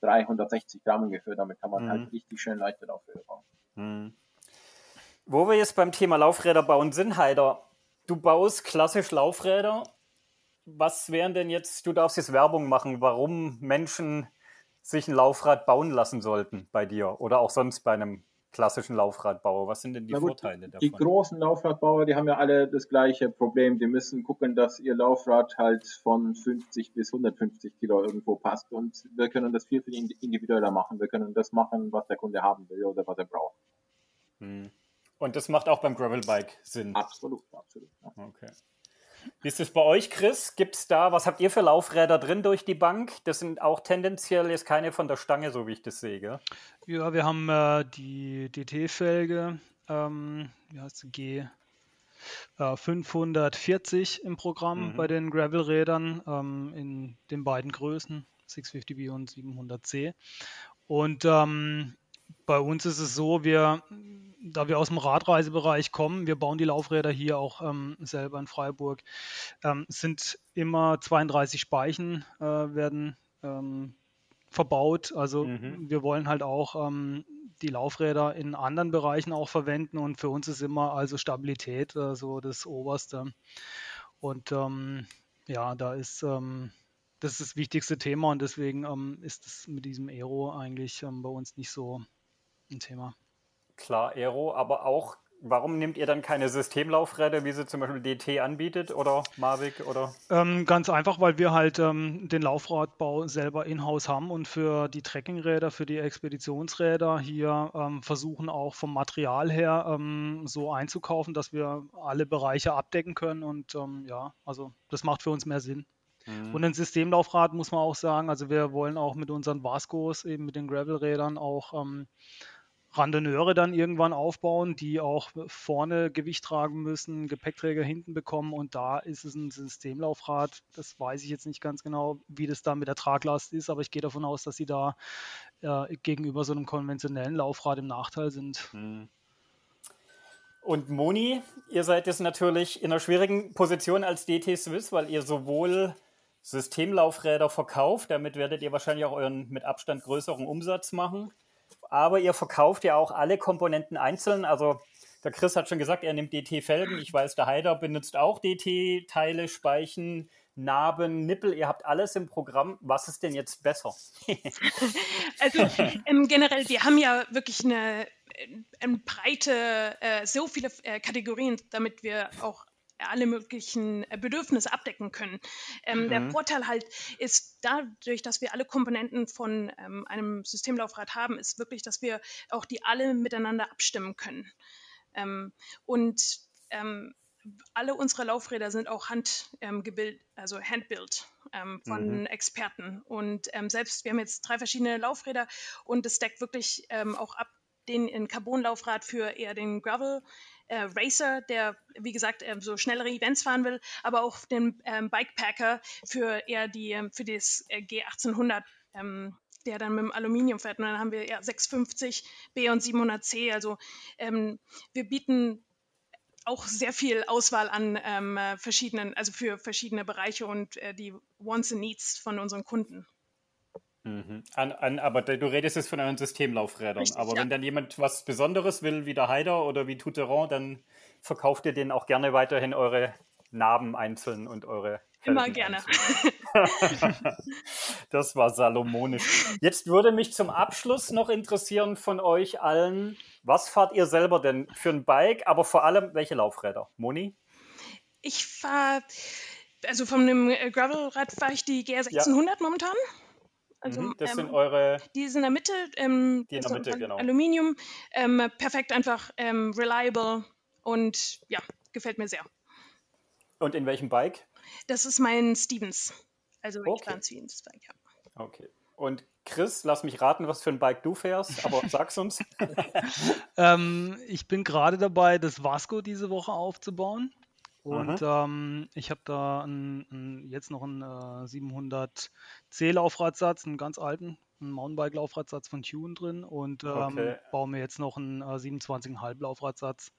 360 Gramm ungefähr. Damit kann man halt mhm. halt richtig schön leichte Laufräder bauen. Mhm. Wo wir jetzt beim Thema Laufräder bauen sind, Heider, du baust klassisch Laufräder. Was wären denn jetzt, du darfst jetzt Werbung machen, warum Menschen sich ein Laufrad bauen lassen sollten bei dir oder auch sonst bei einem klassischen Laufradbauer? Was sind denn die gut, Vorteile davon? Die großen Laufradbauer, die haben ja alle das gleiche Problem. Die müssen gucken, dass ihr Laufrad halt von 50 bis 150 Kilo irgendwo passt. Und wir können das viel, viel individueller machen. Wir können das machen, was der Kunde haben will oder was er braucht. Hm. Und das macht auch beim Gravelbike Sinn? Absolut, absolut. Ja. Okay. Wie ist es bei euch, Chris? Gibt es da, was habt ihr für Laufräder drin durch die Bank? Das sind auch tendenziell jetzt keine von der Stange, so wie ich das sehe, gell? Ja, wir haben äh, die DT-Felge, ähm, wie heißt sie, G, äh, 540 im Programm Mhm. bei den Gravel-Rädern ähm, in den beiden Größen, 650B und 700C. Und ähm, bei uns ist es so, wir, da wir aus dem Radreisebereich kommen, wir bauen die Laufräder hier auch ähm, selber in Freiburg, ähm, es sind immer 32 Speichen äh, werden ähm, verbaut. Also Mhm. wir wollen halt auch ähm, die Laufräder in anderen Bereichen auch verwenden und für uns ist immer also Stabilität äh, so das Oberste. Und ähm, ja, da ist ähm, das ist das wichtigste Thema und deswegen ähm, ist es mit diesem Aero eigentlich ähm, bei uns nicht so ein Thema. Klar, Aero, aber auch, warum nehmt ihr dann keine Systemlaufräder, wie sie zum Beispiel DT anbietet oder Mavic oder? Ähm, ganz einfach, weil wir halt ähm, den Laufradbau selber in-house haben und für die Trekkingräder, für die Expeditionsräder hier ähm, versuchen auch vom Material her ähm, so einzukaufen, dass wir alle Bereiche abdecken können und ähm, ja, also das macht für uns mehr Sinn. Mhm. Und ein Systemlaufrad muss man auch sagen, also wir wollen auch mit unseren Vascos, eben mit den Gravelrädern auch ähm, Randonneure dann irgendwann aufbauen, die auch vorne Gewicht tragen müssen, Gepäckträger hinten bekommen und da ist es ein Systemlaufrad. Das weiß ich jetzt nicht ganz genau, wie das da mit der Traglast ist, aber ich gehe davon aus, dass sie da äh, gegenüber so einem konventionellen Laufrad im Nachteil sind. Mhm. Und Moni, ihr seid jetzt natürlich in einer schwierigen Position als DT Swiss, weil ihr sowohl Systemlaufräder verkauft, damit werdet ihr wahrscheinlich auch euren mit Abstand größeren Umsatz machen. Aber ihr verkauft ja auch alle Komponenten einzeln. Also der Chris hat schon gesagt, er nimmt DT-Felgen. Ich weiß, der Heider benutzt auch DT-Teile, Speichen, Narben, Nippel. Ihr habt alles im Programm. Was ist denn jetzt besser? [laughs] Also ähm, generell, wir haben ja wirklich eine, äh, eine breite, äh, so viele äh, Kategorien, damit wir auch alle möglichen äh, Bedürfnisse abdecken können. Ähm, Der Mhm. Vorteil halt ist dadurch, dass wir alle Komponenten von ähm, einem Systemlaufrad haben, ist wirklich, dass wir auch die alle miteinander abstimmen können. Ähm, und ähm, alle unsere Laufräder sind auch handgebildet, ähm, also handbuilt ähm, von Mhm. Experten. Und selbst, wir haben jetzt drei verschiedene Laufräder und es deckt wirklich auch ab den in Carbon-Laufrad für eher den Gravel äh, Racer, der wie gesagt ähm, so schnellere Events fahren will, aber auch den ähm, Bikepacker für eher die ähm, für das äh, G1800 ähm, der dann mit dem Aluminium fährt. Und dann haben wir ja 650 B und 700C. Also ähm, wir bieten auch sehr viel Auswahl an ähm, äh, verschiedenen, also für verschiedene Bereiche und äh, die Wants and Needs von unseren Kunden. Mhm. An, an, aber du redest jetzt von euren Systemlaufrädern. Richtig, aber ja. wenn dann jemand was Besonderes will, wie der Heider oder wie Touteron, dann verkauft ihr denen auch gerne weiterhin eure Narben einzeln und eure Immer Felgen gerne. einzeln. [laughs] das war salomonisch. Jetzt würde mich zum Abschluss noch interessieren von euch allen, was fahrt ihr selber denn für ein Bike, aber vor allem welche Laufräder? Moni? Ich fahre, also von dem äh, Gravelrad fahre ich die GR1600 momentan. Also, Mhm, das ähm, sind eure. Die ist in der Mitte. Ähm, Die in der Mitte, genau. Aluminium. Ähm, perfekt einfach, ähm, reliable und ja, gefällt mir sehr. Und in welchem Bike? Das ist mein Stevens. Also ich Okay. Stevens Bike, ja. Okay. Und Chris, lass mich raten, was für ein Bike du fährst, aber [laughs] sag's uns. [laughs] Ähm, ich bin gerade dabei, das Vasco diese Woche aufzubauen. Und ähm, ich habe da ein, ein, jetzt noch einen äh, 700C-Laufradsatz, einen ganz alten, einen Mountainbike-Laufradsatz von Tune drin und ähm, Okay. baue mir jetzt noch einen äh, 27,5 Laufradsatz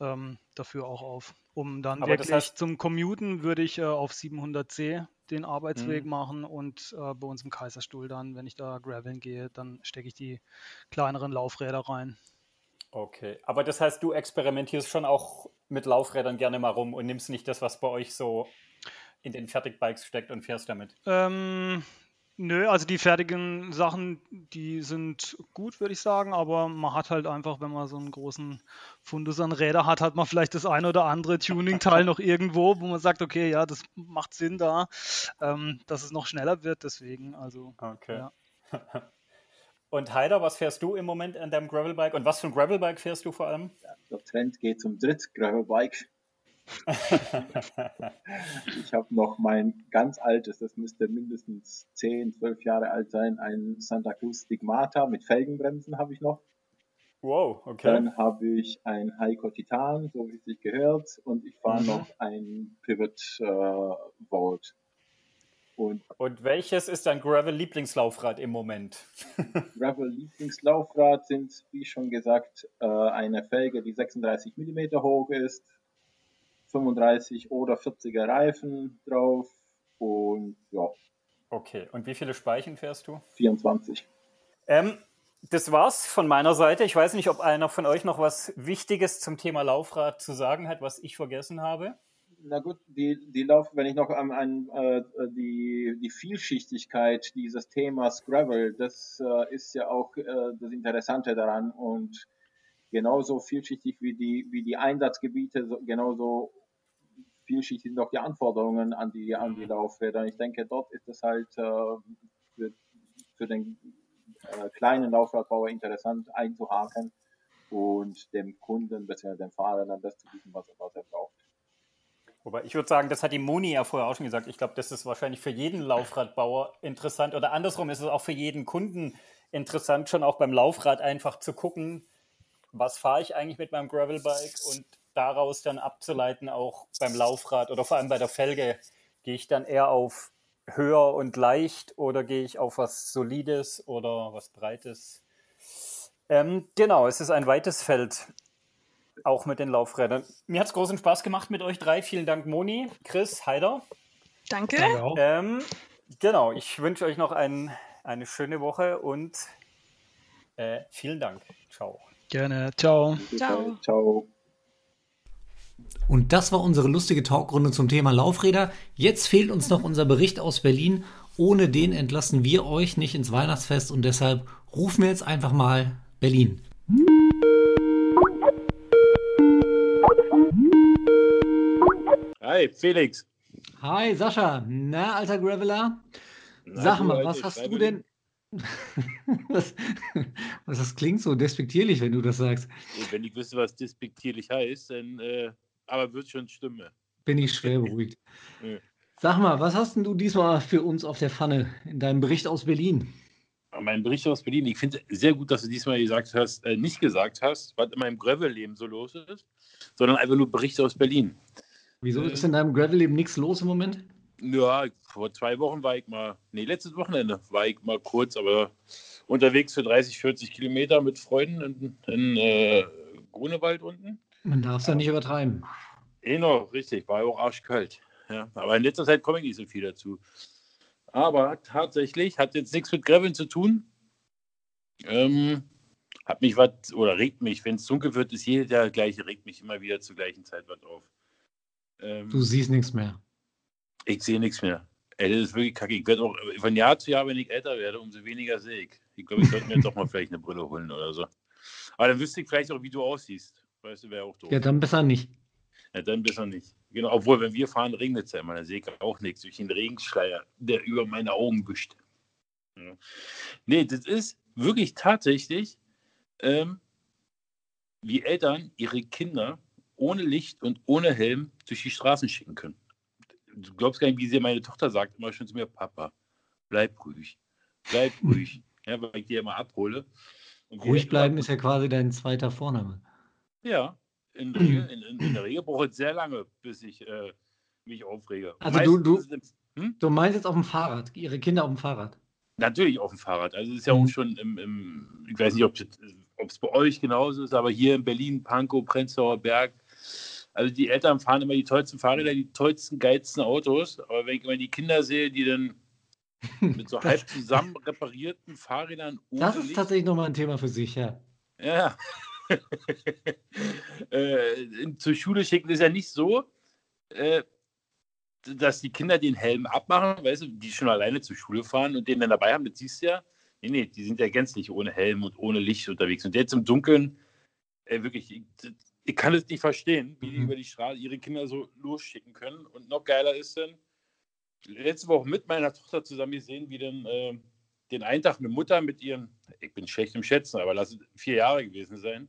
ähm, dafür auch auf. Um dann Aber das wirklich heißt- zum Commuten würde ich äh, auf 700C den Arbeitsweg Mhm. machen und äh, bei uns im Kaiserstuhl dann, wenn ich da graveln gehe, dann stecke ich die kleineren Laufräder rein. Okay, aber das heißt, du experimentierst schon auch mit Laufrädern gerne mal rum und nimmst nicht das, was bei euch so in den Fertigbikes steckt und fährst damit. Ähm, nö, also die fertigen Sachen, die sind gut, würde ich sagen, aber man hat halt einfach, wenn man so einen großen Fundus an Räder hat, hat man vielleicht das ein oder andere Tuning-Teil noch irgendwo, wo man sagt, okay, ja, das macht Sinn da, ähm, dass es noch schneller wird, deswegen, also Okay. Ja. [laughs] Und Heider, was fährst du im Moment an deinem Gravelbike und was für ein Gravelbike fährst du vor allem? Der Trend geht zum Dritt Gravelbike. [laughs] Ich habe noch mein ganz altes, das müsste mindestens 10, 12 Jahre alt sein, ein Santa Cruz Stigmata mit Felgenbremsen habe ich noch. Wow, okay. Dann habe ich ein Heiko Titan, so wie es sich gehört, und ich fahre Mhm. noch ein Pivot äh, Vault. Und Und welches ist dein Gravel-Lieblingslaufrad im Moment? [laughs] Gravel Lieblingslaufrad sind, wie schon gesagt, äh, eine Felge, die 36 mm hoch ist, 35 oder 40er Reifen drauf und ja, Okay, und wie viele Speichen fährst du? 24. Ähm, das war's von meiner Seite. Ich weiß nicht, ob einer von euch noch was Wichtiges zum Thema Laufrad zu sagen hat, was ich vergessen habe. Na gut, die, die Lauf, wenn ich noch an, an äh, die, die Vielschichtigkeit dieses Themas Gravel, das äh, ist ja auch äh, das Interessante daran und genauso vielschichtig wie die, wie die Einsatzgebiete, so, genauso vielschichtig sind auch die Anforderungen an die, an die Laufräder. Und ich denke, dort ist es halt äh, für, für den äh, kleinen Laufradbauer interessant einzuhaken und dem Kunden bzw. dem Fahrer dann das zu bieten, was, was er braucht. Wobei ich würde sagen, das hat die Moni ja vorher auch schon gesagt. Ich glaube, das ist wahrscheinlich für jeden Laufradbauer interessant oder andersrum ist es auch für jeden Kunden interessant, schon auch beim Laufrad einfach zu gucken, was fahre ich eigentlich mit meinem Gravelbike und daraus dann abzuleiten, auch beim Laufrad oder vor allem bei der Felge, gehe ich dann eher auf höher und leicht oder gehe ich auf was Solides oder was Breites? Ähm, genau, es ist ein weites Feld, auch mit den Laufrädern. Mir hat es großen Spaß gemacht mit euch drei. Vielen Dank, Moni, Chris, Heider. Danke. Ähm, genau, ich wünsche euch noch ein, eine schöne Woche und äh, vielen Dank. Ciao. Gerne. Ciao. Ciao. Ciao. Und das war unsere lustige Talkrunde zum Thema Laufräder. Jetzt fehlt uns noch unser Bericht aus Berlin. Ohne den entlassen wir euch nicht ins Weihnachtsfest und deshalb rufen wir jetzt einfach mal Berlin. Hi, Felix. Hi Sascha, na alter Graveler? Na, Sag mal, alte was hast du denn? [laughs] was, was das klingt so despektierlich, wenn du das sagst. Wenn ich wüsste, was despektierlich heißt, dann äh, aber wird schon stimmen. Bin ich schwer beruhigt. [laughs] Ja. Sag mal, was hast denn du diesmal für uns auf der Pfanne in deinem Bericht aus Berlin? Mein Bericht aus Berlin, ich finde es sehr gut, dass du diesmal gesagt hast, äh, nicht gesagt hast, was in meinem Gravel-Leben so los ist, sondern einfach nur Berichte aus Berlin. Wieso Äh. ist in deinem Gravel-Leben nichts los im Moment? Ja, vor zwei Wochen war ich mal, nee, letztes Wochenende war ich mal kurz, aber unterwegs für 30, 40 Kilometer mit Freunden in, in äh, Grunewald unten. Man darf es ja nicht übertreiben. Genau, richtig, war ja auch arschkalt. Ja, aber in letzter Zeit komme ich nicht so viel dazu. Aber tatsächlich hat jetzt nichts mit Graveln zu tun. Ähm, hat mich was, oder regt mich, wenn es dunkel wird, ist jedes Jahr das gleiche, regt mich immer wieder zur gleichen Zeit was auf. Ähm, Du siehst nichts mehr. ich sehe nichts mehr. Ey, das ist wirklich kacke. Ich werde auch von Jahr zu Jahr, wenn ich älter werde, umso weniger sehe ich. Ich glaube, ich sollte mir jetzt auch mal vielleicht eine Brille holen oder so. Aber dann wüsste ich vielleicht auch, wie du aussiehst. Weißt du, wäre auch doof. Ja, dann besser nicht. Ja, dann besser nicht. Genau, obwohl, wenn wir fahren, regnet es ja immer. Dann sehe ich auch nichts durch den Regenschleier, der über meine Augen wischt. Ja. Nee, das ist wirklich tatsächlich, ähm, wie Eltern ihre Kinder ohne Licht und ohne Helm durch die Straßen schicken können. Du glaubst gar nicht, wie sie meine Tochter sagt immer schon zu mir, Papa, bleib ruhig, bleib [laughs] ruhig. Ja, weil ich die ja immer abhole. Ruhig bleiben ist ja quasi dein zweiter Vorname. ja, in, [clears throat] in, in, in der Regel braucht es sehr lange, bis ich äh, mich aufrege. Also du- du- Meistens ist es- Hm? Du meinst jetzt auf dem Fahrrad, ihre Kinder auf dem Fahrrad. Natürlich auf dem Fahrrad. Also es ist ja Mhm. auch schon im, im ich weiß nicht, ob es bei euch genauso ist, aber hier in Berlin, Pankow, Prenzlauer Berg, also die Eltern fahren immer die tollsten Fahrräder, die tollsten, geilsten Autos. Aber wenn ich immer die Kinder sehe, die dann [laughs] mit so halb zusammen reparierten Fahrrädern ohne Das ist Licht- tatsächlich nochmal ein Thema für sich, ja. Ja. [laughs] äh, zur Schule schicken ist ja nicht so, äh, dass die Kinder den Helm abmachen, weißt du, die schon alleine zur Schule fahren und den dann dabei haben, das siehst du ja. Nee, nee, die sind ja gänzlich ohne Helm und ohne Licht unterwegs. Und jetzt im Dunkeln, äh, wirklich, ich, kann es nicht verstehen, wie die Mhm. über die Straße ihre Kinder so losschicken können. Und noch geiler ist dann, letzte Woche mit meiner Tochter zusammen gesehen, wie dann äh, den einen Tag eine Mutter mit ihren, ich bin schlecht im Schätzen, aber lass es vier Jahre gewesen sein,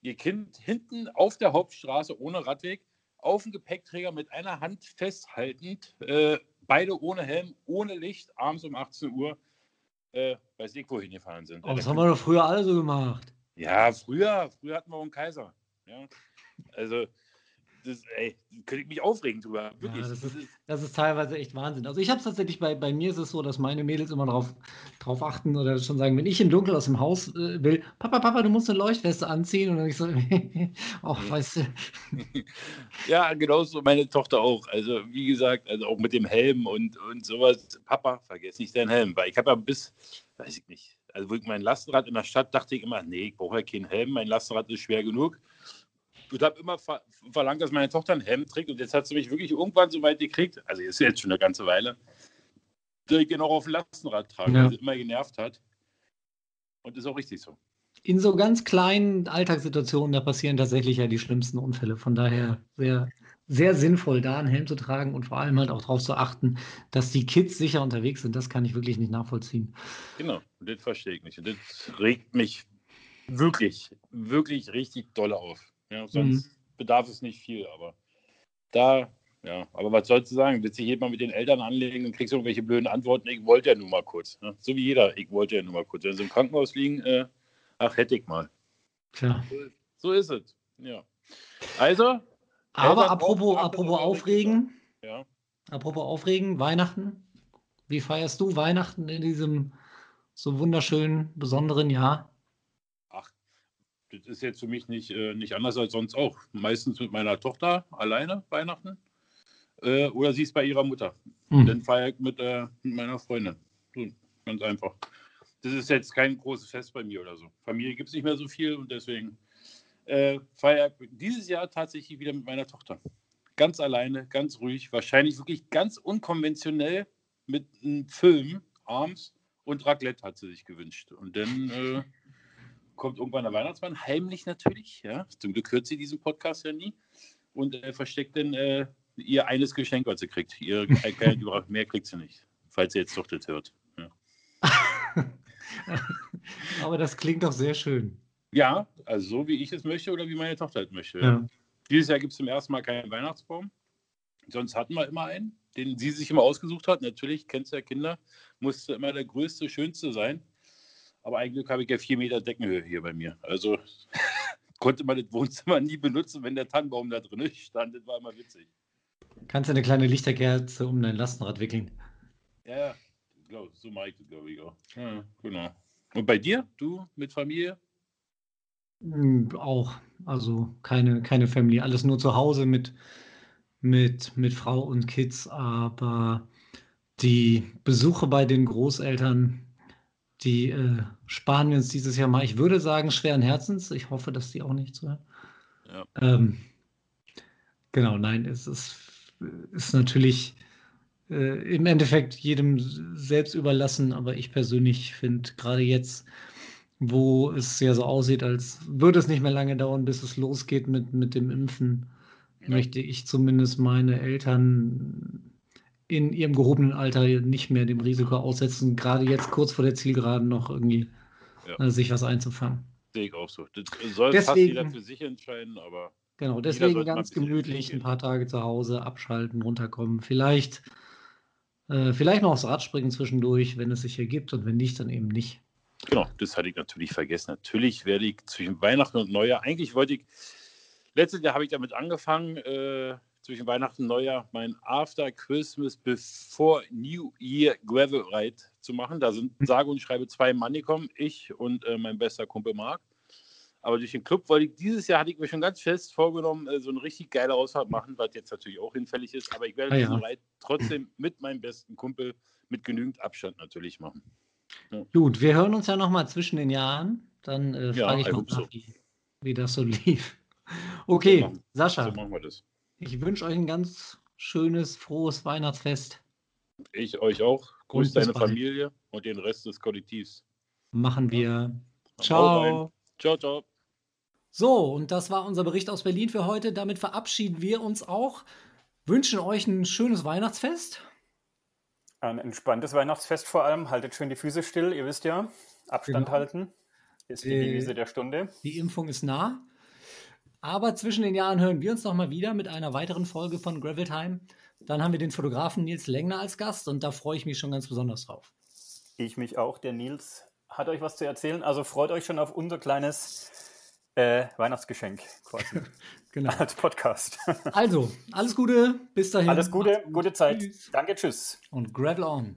ihr Kind hinten auf der Hauptstraße ohne Radweg auf dem Gepäckträger mit einer Hand festhaltend, äh, beide ohne Helm, ohne Licht, abends um 18 Uhr, äh, weiß ich wohin gefahren sind. Aber das haben wir doch früher alle so gemacht. Ja, früher, früher hatten wir auch einen Kaiser. Ja. Also, das, ey, könnte ich mich aufregen drüber. Wirklich. Ja, das, ist, das ist teilweise echt Wahnsinn. Also ich habe es tatsächlich, bei, bei mir ist es so, dass meine Mädels immer drauf, drauf achten oder schon sagen, wenn ich im Dunkeln aus dem Haus äh, will, Papa, Papa, du musst eine Leuchtweste anziehen. Und dann ich so, [laughs] ach, weißt du. [laughs] ja, genauso meine Tochter auch. Also wie gesagt, also auch mit dem Helm und, und sowas. Papa, vergiss nicht deinen Helm. Weil ich habe ja bis, weiß ich nicht, also wo ich mein Lastenrad in der Stadt dachte ich immer, nee, ich brauche ja keinen Helm, mein Lastenrad ist schwer genug ich habe immer ver verlangt, dass meine Tochter ein Hemd trägt und jetzt hat sie mich wirklich irgendwann so weit gekriegt, also ist jetzt schon eine ganze Weile, dass ich ihn auch auf dem Lastenrad trage, ja. weil sie immer genervt hat. Und ist auch richtig so. In so ganz kleinen Alltagssituationen, da passieren tatsächlich ja die schlimmsten Unfälle. Von daher sehr, sehr sinnvoll, da einen Helm zu tragen und vor allem halt auch darauf zu achten, dass die Kids sicher unterwegs sind. Das kann ich wirklich nicht nachvollziehen. Genau, das verstehe ich nicht. Und das regt mich wirklich, wirklich richtig doll auf. Ja, sonst mhm. bedarf es nicht viel, aber da, ja, aber was sollst du sagen? Willst du dich mal mit den Eltern anlegen und kriegst irgendwelche blöden Antworten? Ich wollte ja nur mal kurz. Ne? So wie jeder, ich wollte ja nur mal kurz. Wenn sie im Krankenhaus liegen, äh, ach, hätte ich mal. Tja. So ist es, ja. Also. Aber apropos, apropos Aufregen. Ja. Apropos Aufregen, Weihnachten. Wie feierst du Weihnachten in diesem so wunderschönen, besonderen Jahr? das ist jetzt für mich nicht, äh, nicht anders als sonst auch. Meistens mit meiner Tochter alleine Weihnachten. Äh, oder sie ist bei ihrer Mutter. Mhm. Dann feiere ich mit, äh, mit meiner Freundin. So, ganz einfach. Das ist jetzt kein großes Fest bei mir oder so. Familie gibt es nicht mehr so viel und deswegen äh, feiere dieses Jahr tatsächlich wieder mit meiner Tochter. Ganz alleine, ganz ruhig, wahrscheinlich wirklich ganz unkonventionell mit einem Film abends und Raclette hat sie sich gewünscht. Und dann äh, kommt irgendwann der Weihnachtsmann, heimlich natürlich. Ja? Zum Glück hört sie diesen Podcast ja nie. Und äh, versteckt dann äh, ihr eines Geschenk, was sie kriegt. Ihr äh, mehr kriegt sie nicht, falls sie jetzt doch das hört. Ja. [laughs] Aber das klingt doch sehr schön. Ja, also so wie ich es möchte oder wie meine Tochter es möchte. Ja. Dieses Jahr gibt es zum ersten Mal keinen Weihnachtsbaum. Sonst hatten wir immer einen, den sie sich immer ausgesucht hat. Natürlich, kennst du ja Kinder, musste immer der größte, schönste sein. Aber eigentlich habe ich ja vier Meter Deckenhöhe hier bei mir. Also [laughs] konnte man das Wohnzimmer nie benutzen, wenn der Tannenbaum da drin stand. Das war immer witzig. Kannst du eine kleine Lichterkerze um dein Lastenrad wickeln? Ja, glaub, so mache ich das, glaube ich auch. Ja, genau. Und bei dir? Du mit Familie? Hm, auch. Also keine, keine Family. Alles nur zu Hause mit, mit, mit Frau und Kids. Aber die Besuche bei den Großeltern die äh, sparen wir uns dieses Jahr mal. Ich würde sagen, schweren Herzens. Ich hoffe, dass die auch nicht zuhören. Ja. Ähm, genau, nein, es ist, ist natürlich äh, im Endeffekt jedem selbst überlassen, aber ich persönlich finde gerade jetzt, wo es ja so aussieht, als würde es nicht mehr lange dauern, bis es losgeht mit, mit dem Impfen, ja. möchte ich zumindest meine Eltern in ihrem gehobenen Alter nicht mehr dem Risiko aussetzen, gerade jetzt kurz vor der Zielgeraden noch irgendwie ja. äh, sich was einzufangen. Sehe ich auch so. Das soll deswegen, fast jeder für sich entscheiden, aber. Genau, deswegen ganz ein gemütlich ein paar Tage zu Hause abschalten, runterkommen. Vielleicht, äh, vielleicht noch aufs Rad springen zwischendurch, wenn es sich ergibt und wenn nicht, dann eben nicht. Genau, das hatte ich natürlich vergessen. Natürlich werde ich zwischen Weihnachten und Neujahr, eigentlich wollte ich, letztes Jahr habe ich damit angefangen, äh, zwischen Weihnachten und Neujahr mein After Christmas Before New Year Gravel Ride zu machen. Da sind hm. sage und schreibe zwei Mann gekommen, ich und äh, mein bester Kumpel Marc. Aber durch den Club wollte ich, dieses Jahr hatte ich mir schon ganz fest vorgenommen, äh, so eine richtig geile Ausfahrt machen, was jetzt natürlich auch hinfällig ist. Aber ich werde ah, diesen ja. Ride trotzdem mit meinem besten Kumpel mit genügend Abstand natürlich machen. Gut, wir hören uns ja nochmal zwischen den Jahren. Dann äh, frage ja, ich mal so. wie, wie das so [laughs] lief. Okay, so machen, Sascha. So machen wir das. Ich wünsche euch ein ganz schönes, frohes Weihnachtsfest. Ich euch auch. Grüß deine bald. Familie und den Rest des Kollektivs. Machen wir. Ciao. Ciao, ciao. So, und das war unser Bericht aus Berlin für heute. Damit verabschieden wir uns auch. Wünschen euch ein schönes Weihnachtsfest. Ein entspanntes Weihnachtsfest vor allem. Haltet schön die Füße still, ihr wisst ja. Abstand genau. halten ist die Devise der Stunde. Die Impfung ist nah. Aber zwischen den Jahren hören wir uns noch mal wieder mit einer weiteren Folge von Gravel Time. Dann haben wir den Fotografen Nils Lengner als Gast und da freue ich mich schon ganz besonders drauf. Ich mich auch. Der Nils hat euch was zu erzählen. Also freut euch schon auf unser kleines äh, Weihnachtsgeschenk quasi. [laughs] Genau. Als Podcast. Also, alles Gute, bis dahin. Alles Gute, gute Zeit. Tschüss. Danke, tschüss. Und Gravel on.